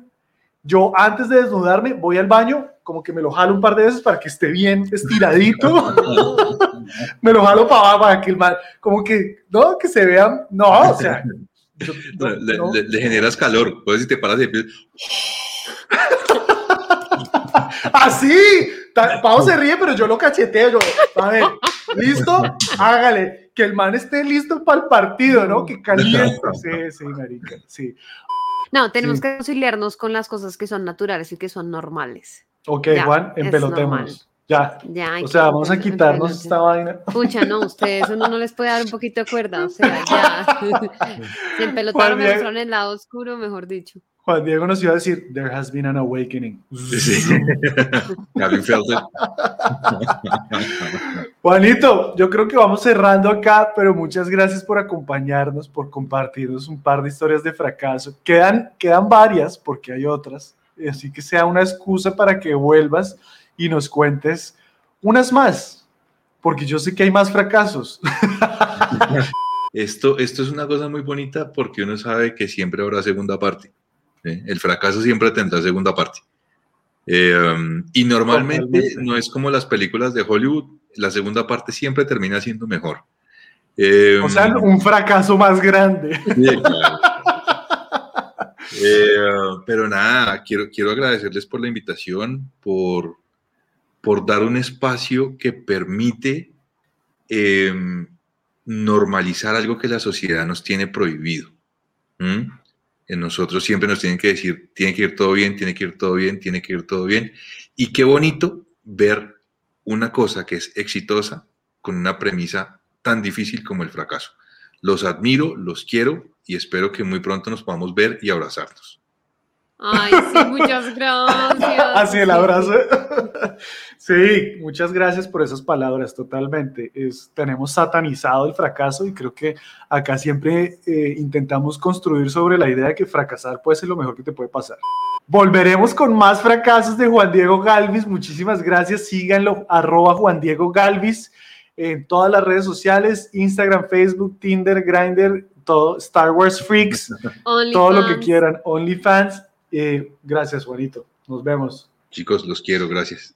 Speaker 1: yo antes de desnudarme voy al baño, como que me lo jalo un par de veces para que esté bien estiradito. me lo jalo para abajo, para que el man, como que, no, que se vean, no, o sea. yo-
Speaker 7: No,
Speaker 1: no,
Speaker 7: le,
Speaker 1: no.
Speaker 7: le- le generas calor. Pues si te paras de pie,
Speaker 1: Así, Ta- Pau se ríe, pero yo lo cacheteo. Yo, a ver, ¿listo? Hágale, que el man esté listo para el partido, ¿no? Que caliente. Sí, sí, marica, sí.
Speaker 2: no, tenemos
Speaker 1: Sí.
Speaker 2: que conciliarnos con las cosas que son naturales y que son normales.
Speaker 1: Ok,
Speaker 2: Ya,
Speaker 1: Juan,
Speaker 2: normal.
Speaker 1: Ya.
Speaker 2: Ya,
Speaker 1: O sea, vamos a quitarnos
Speaker 2: empelote.
Speaker 1: esta vaina.
Speaker 2: Pucha, no, ustedes uno no les puede dar un poquito de cuerda, o sea, ya. Se empelotaron, me
Speaker 1: Juan,
Speaker 2: mostraron el lado oscuro, mejor dicho.
Speaker 1: Juan Diego nos iba a decir, there has been an awakening.
Speaker 7: Sí. Felder.
Speaker 1: Juanito, yo creo que vamos cerrando acá, pero muchas gracias por acompañarnos, por compartirnos un par de historias de fracaso. Quedan, quedan varias, porque hay otras, así que sea una excusa para que vuelvas y nos cuentes unas más, porque yo sé que hay más fracasos.
Speaker 7: Esto, esto es una cosa muy bonita porque uno sabe que siempre habrá segunda parte. ¿sí? El fracaso siempre tendrá segunda parte. Eh, um, y normalmente
Speaker 1: Totalmente.
Speaker 7: no es como las películas de Hollywood, la segunda parte siempre termina siendo mejor. Eh,
Speaker 1: O sea, un fracaso más grande.
Speaker 7: Sí, claro. Eh, pero nada, quiero, quiero agradecerles por la invitación, por, por dar un espacio que permite eh, normalizar algo que la sociedad nos tiene prohibido. ¿Mm? En nosotros siempre nos tienen que decir, tiene que ir todo bien, tiene que ir todo bien, tiene que ir todo bien. Y qué bonito ver una cosa que es exitosa con una premisa tan difícil como el fracaso. Los admiro, los quiero y espero que muy pronto nos podamos ver y abrazarnos.
Speaker 2: Ay, sí, muchas gracias.
Speaker 1: Así el abrazo. Sí, muchas gracias por esas palabras, totalmente. Es, tenemos satanizado el fracaso y creo que acá siempre eh, intentamos construir sobre la idea de que fracasar puede ser lo mejor que te puede pasar. Volveremos con más fracasos de Juan Diego Galvis. Muchísimas gracias. Síganlo, arroba Juan Diego Galvis en todas las redes sociales, Instagram, Facebook, Tinder, Grindr, todo, Star Wars Freaks, todo lo que quieran, OnlyFans. Eh, gracias, Juanito. Nos vemos.
Speaker 7: Chicos, los quiero, gracias.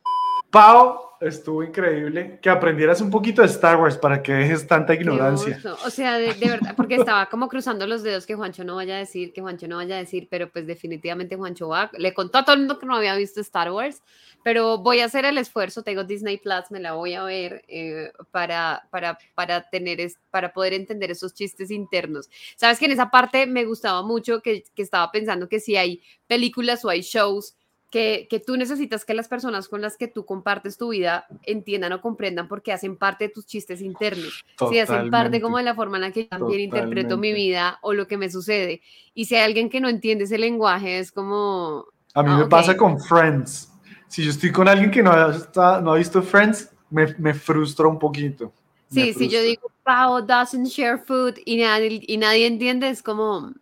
Speaker 1: Pau, estuvo increíble que aprendieras un poquito de Star Wars para que dejes tanta ignorancia.
Speaker 2: O sea, de, de verdad, porque estaba como cruzando los dedos que Juancho no vaya a decir, que Juancho no vaya a decir, pero pues definitivamente Juancho va. Le contó a todo el mundo que no había visto Star Wars, pero voy a hacer el esfuerzo, tengo Disney Plus, me la voy a ver eh, para, para, para, tener es, para poder entender esos chistes internos. Sabes que en esa parte me gustaba mucho que, que estaba pensando que si hay películas o hay shows que, que, tú necesitas que las personas con las que tú compartes tu vida entiendan o comprendan porque hacen parte de tus chistes internos. Si hacen parte como de la forma en la que yo también interpreto mi vida o lo que me sucede. Y si hay alguien que no entiende ese lenguaje, es como...
Speaker 1: A mí
Speaker 2: ah,
Speaker 1: me
Speaker 2: ok.
Speaker 1: pasa con Friends. Si yo estoy con alguien que no ha, está- no ha visto Friends, me, me frustra un poquito.
Speaker 2: Sí, si yo digo, Pau doesn't share food y nadie, y nadie entiende, es como...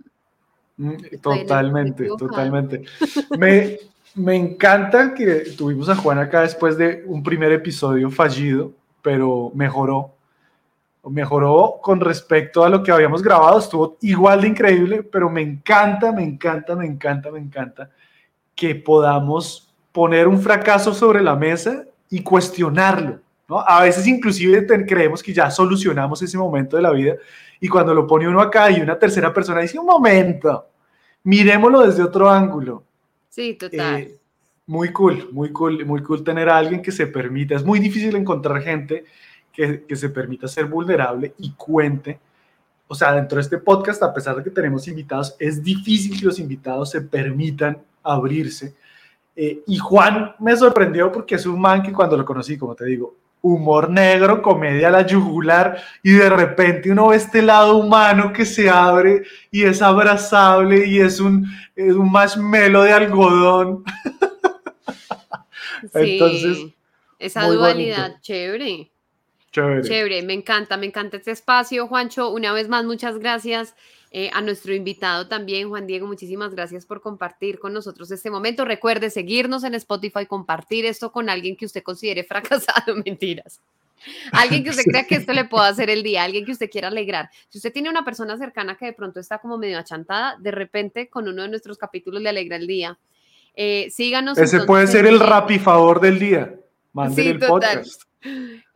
Speaker 1: Mm, Totalmente, totalmente. Me, me encanta que tuvimos a Juan acá después de un primer episodio fallido, pero mejoró. Mejoró con respecto a lo que habíamos grabado, estuvo igual de increíble, pero me encanta, me encanta, me encanta, me encanta que podamos poner un fracaso sobre la mesa y cuestionarlo. ¿no? A veces inclusive creemos que ya solucionamos ese momento de la vida y cuando lo pone uno acá y una tercera persona dice, un momento, miremoslo desde otro ángulo.
Speaker 2: Sí, total.
Speaker 1: Eh, muy cool, muy cool, muy cool tener a alguien que se permita. Es muy difícil encontrar gente que, que se permita ser vulnerable y cuente. O sea, dentro de este podcast, a pesar de que tenemos invitados, es difícil que los invitados se permitan abrirse. Eh, y Juan me sorprendió porque es un man que cuando lo conocí, como te digo, humor negro, comedia a la yugular, y de repente uno ve este lado humano que se abre y es abrazable y es un, es un marshmallow de algodón. Entonces,
Speaker 2: Sí, esa
Speaker 1: muy
Speaker 2: dualidad,
Speaker 1: bonito.
Speaker 2: chévere.
Speaker 1: chévere.
Speaker 2: Chévere, me encanta, me encanta este espacio, Juancho. Una vez más, muchas gracias eh, a nuestro invitado también, Juan Diego. Muchísimas gracias por compartir con nosotros este momento. Recuerde seguirnos en Spotify, compartir esto con alguien que usted considere fracasado, mentiras. Alguien que usted crea que esto le pueda hacer el día, alguien que usted quiera alegrar. Si usted tiene una persona cercana que de pronto está como medio achantada, de repente con uno de nuestros capítulos le alegra el día. Eh, síganos.
Speaker 1: Ese puede ser el
Speaker 2: en-
Speaker 1: rapi favor del día. Manden
Speaker 2: Sí,
Speaker 1: el
Speaker 2: total.
Speaker 1: podcast.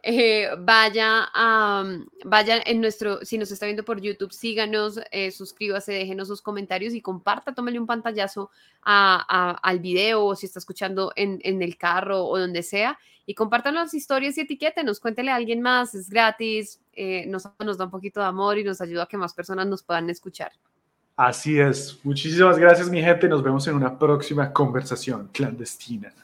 Speaker 2: Eh, vaya a, vaya en nuestro, si nos está viendo por YouTube, síganos, eh, suscríbase, déjenos sus comentarios y comparta, tómele un pantallazo al video o si está escuchando en, el carro o donde sea y compartan las historias y etiquétenos, cuéntele a alguien más, es gratis, eh, nos da un poquito de amor y nos ayuda a que más personas nos puedan escuchar.
Speaker 1: Así es. Muchísimas gracias, mi gente. Nos vemos en una próxima conversación clandestina.